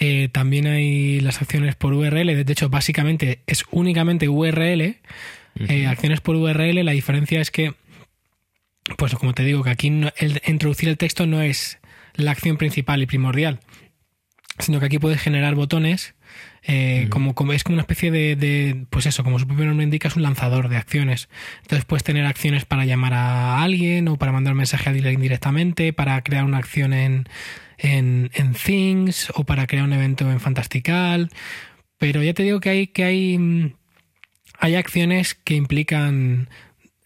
eh, también hay las acciones por URL, de hecho básicamente es únicamente URL, eh, acciones por URL, la diferencia es que, pues como te digo, que aquí no- el, introducir el texto no es la acción principal y primordial, sino que aquí puedes generar botones, eh, como, como es como una especie de, de, pues eso, como su propio nombre indica, es un lanzador de acciones. Entonces puedes tener acciones para llamar a alguien o para mandar mensaje a alguien directamente, para crear una acción en, en, en Things o para crear un evento en Fantastical. Pero ya te digo que hay, que hay, mm, hay acciones que implican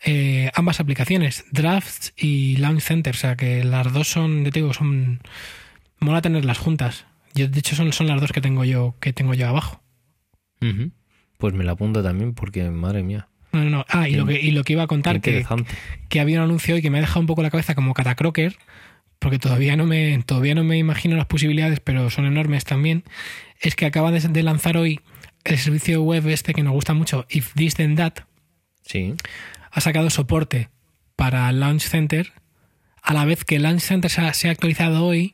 eh, ambas aplicaciones, Drafts y Launch Center. O sea que las dos son, ya te digo, son. Mola tenerlas juntas. Yo, de hecho, son, son las dos que tengo yo, que tengo yo abajo. Pues me la apunto también porque, madre mía, No, no, no. Ah, y lo que, y lo que iba a contar, que, que había un anuncio hoy que me ha dejado un poco la cabeza como catacroker, porque todavía no me, todavía no me imagino las posibilidades, pero son enormes también. Es que acaban de, de lanzar hoy el servicio web este que nos gusta mucho, If This Then That, Sí. ha sacado soporte para Launch Center, a la vez que Launch Center se ha, se ha actualizado hoy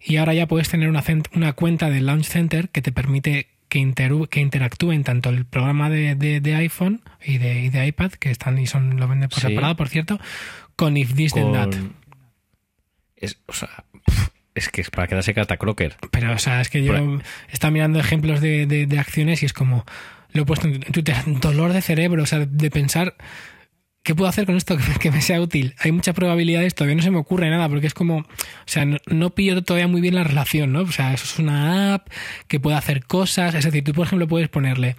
y ahora ya puedes tener una, una cuenta de Launch Center que te permite que, interu- que interactúen tanto el programa de, de- de iPhone y de, y de iPad, que están y son lo venden por Sí. separado, por cierto, con If This Then That. Con- Es, o sea, es que es para quedarse catacroker. Pero, o sea, es que yo Por- estaba mirando ejemplos de, de- de acciones y es como, lo he puesto en Twitter, dolor de cerebro, o sea, de pensar, ¿qué puedo hacer con esto que, me- sea útil? Hay muchas probabilidades, todavía no se me ocurre nada, porque es como, o sea, no, pillo todavía muy bien la relación, ¿no? O sea, eso es una app que puede hacer cosas, es decir, tú, por ejemplo, puedes ponerle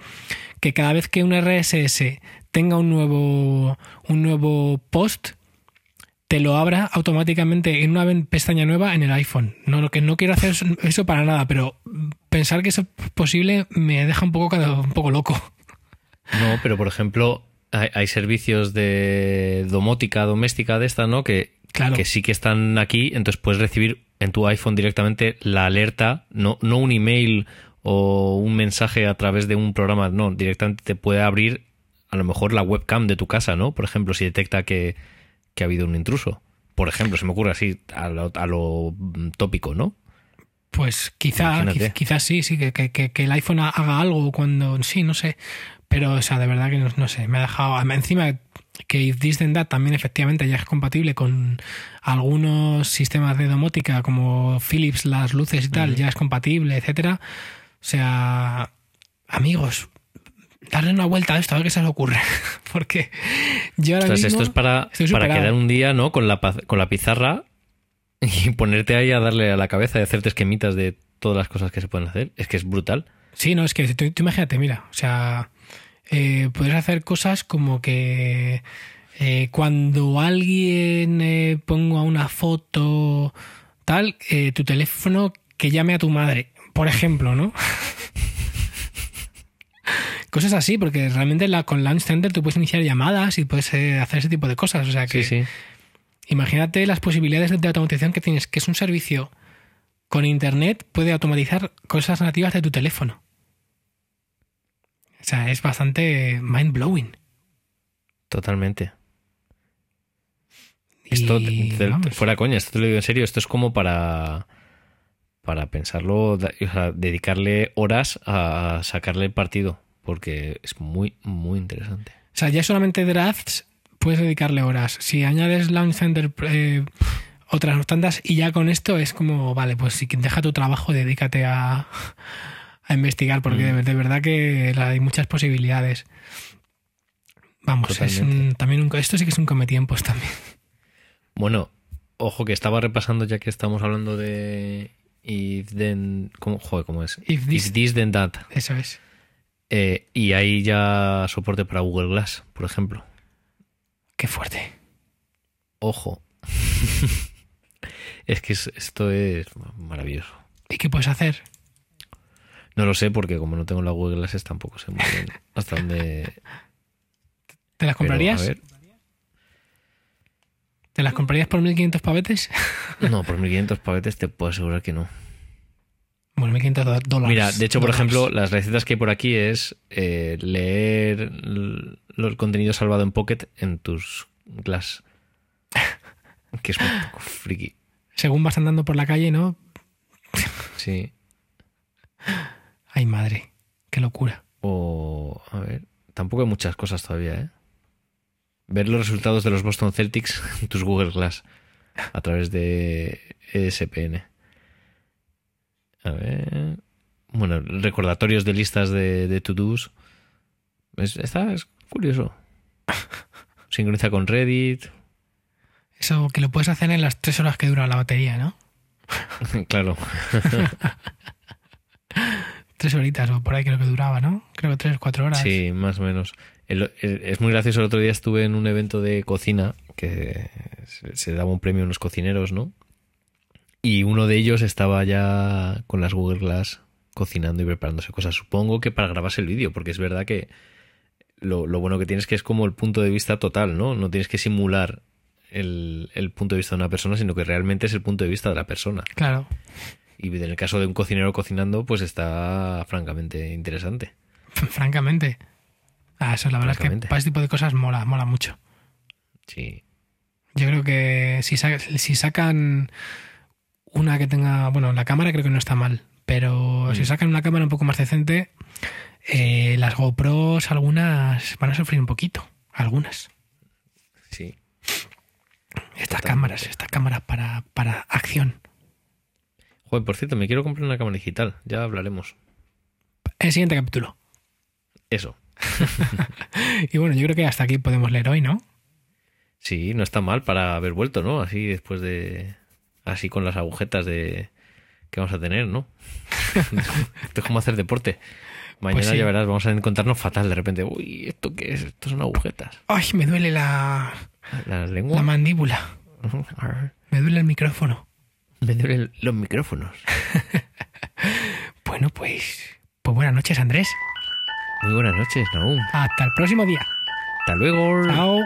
que cada vez que un RSS tenga un nuevo, un nuevo post, te lo abra automáticamente en una pestaña nueva en el iPhone. No, lo que no quiero hacer es- eso para nada, pero pensar que eso es posible me deja un poco, un poco loco. No, pero por ejemplo, hay, hay servicios de domótica doméstica de esta, ¿no? Que, Claro. que sí que están aquí, entonces puedes recibir en tu iPhone directamente la alerta, no, no un email o un mensaje a través de un programa, no, directamente te puede abrir a lo mejor la webcam de tu casa, ¿no? Por ejemplo, si detecta que, que ha habido un intruso. Por ejemplo, se me ocurre así, a lo, a lo mm, tópico, ¿no? Pues quizá, quizás sí, sí, que, que- que- el iPhone ha- haga algo cuando. Sí, no sé. Pero, o sea, de verdad que no, no sé. Me ha dejado. Encima que If This Then That también efectivamente ya es compatible con algunos sistemas de domótica como Philips, las luces y tal, ya es compatible, etcétera. O sea, amigos, darle una vuelta a esto, a ver qué se os ocurre. [LAUGHS] Porque yo ahora Ostras, mismo esto es para, para quedar un día, ¿no? Con la, con la pizarra y [LAUGHS] ponerte ahí a darle a la cabeza y hacerte esquemitas de todas las cosas que se pueden hacer. Es que es brutal. Sí, no, es que tú, tú imagínate, mira, o sea, eh, puedes hacer cosas como que eh, cuando alguien eh, ponga una foto tal, eh, tu teléfono que llame a tu madre, por ejemplo, ¿no? [LAUGHS] Cosas así, porque realmente la, con Launch Center tú puedes iniciar llamadas y puedes eh, hacer ese tipo de cosas. O sea que Sí, sí. imagínate las posibilidades de, de automatización que tienes, que es un servicio con internet, puede automatizar cosas nativas de tu teléfono. O sea, es bastante mind blowing. Totalmente. Esto, te- te- fuera coña, esto te lo digo en serio, esto es como para para pensarlo, o sea, dedicarle horas a sacarle el partido. porque es muy, muy interesante. O sea, ya solamente drafts puedes dedicarle horas. Si añades Launch Center, eh, otras tantas, y ya con esto es como, vale, pues si deja tu trabajo, dedícate a, a investigar, porque de, de verdad que hay muchas posibilidades. Vamos, es un- también un, esto sí que es un cometiempos también. Bueno, ojo que estaba repasando ya que estamos hablando de if then, ¿cómo, joder, ¿cómo es? If this- then that. Eso es. Eh, y hay ya soporte para Google Glass, por ejemplo. Qué fuerte. Ojo. [LAUGHS] es que es- esto es maravilloso. ¿Y qué puedes hacer? No lo sé porque como no tengo la Google Glasses tampoco sé muy bien hasta dónde... [LAUGHS] ¿Te las pero, comprarías? a ver, ¿Te las comprarías por 1500 pavetes? [LAUGHS] no, por 1500 pavetes te puedo asegurar que no. Bueno, 1500 do- dólares. Mira, de hecho, por Dólares. ejemplo, las recetas que hay por aquí es eh, leer l- el contenido salvado en Pocket en tus Glass. [LAUGHS] Que es un poco friki. Según vas andando por la calle, ¿no? Sí. Ay, madre. Qué locura. O, a ver, tampoco hay muchas cosas todavía, ¿eh? Ver los resultados de los Boston Celtics [LAUGHS] en tus Google Glass a través de ESPN. A ver. Bueno, recordatorios de listas de, de to-dos. Es, está, es curioso. [LAUGHS] Sincroniza con Reddit. Eso que lo puedes hacer en las tres horas que dura la batería, ¿no? [LAUGHS] claro. Tres horitas o por ahí creo que duraba, ¿no? Creo que tres, cuatro horas. Sí, más o menos. El- el- es muy gracioso. El otro día estuve en un evento de cocina que se, se daba un premio a unos cocineros, ¿no? Y uno de ellos estaba ya con las Google Glass cocinando y preparándose cosas. Supongo que para grabarse el vídeo, porque es verdad que lo, lo bueno que tienes que es como el punto de vista total, ¿no? No tienes que simular el, el punto de vista de una persona, sino que realmente es el punto de vista de la persona. Claro. Y en el caso de un cocinero cocinando, pues está francamente interesante. Francamente. Ah, eso la verdad es que para este tipo de cosas mola, mola mucho. Sí. Yo creo que si, sa- si sacan una que tenga. Bueno, la cámara creo que no está mal. Pero si Mm. sacan una cámara un poco más decente, eh, las GoPros, algunas van a sufrir un poquito. Algunas. Sí. Estas Totalmente. cámaras, estas cámaras para, para acción. Joder, por cierto, me quiero comprar una cámara digital. Ya hablaremos. El siguiente capítulo. Eso. [LAUGHS] Y bueno, yo creo que hasta aquí podemos leer hoy, ¿no? Sí, no está mal para haber vuelto, ¿no? Así después de. Así con las agujetas de. que vamos a tener, ¿no? [LAUGHS] Esto es como hacer deporte. Mañana Pues sí. ya verás, vamos a encontrarnos fatal de repente. Uy, ¿esto qué es? Esto son agujetas. Ay, me duele la, La mandíbula. [LAUGHS] Me duele el micrófono. Me duelen los micrófonos. [LAUGHS] Bueno, pues. Pues buenas noches, Andrés. Muy buenas noches, Naum. Hasta el próximo día. Hasta luego. Chao.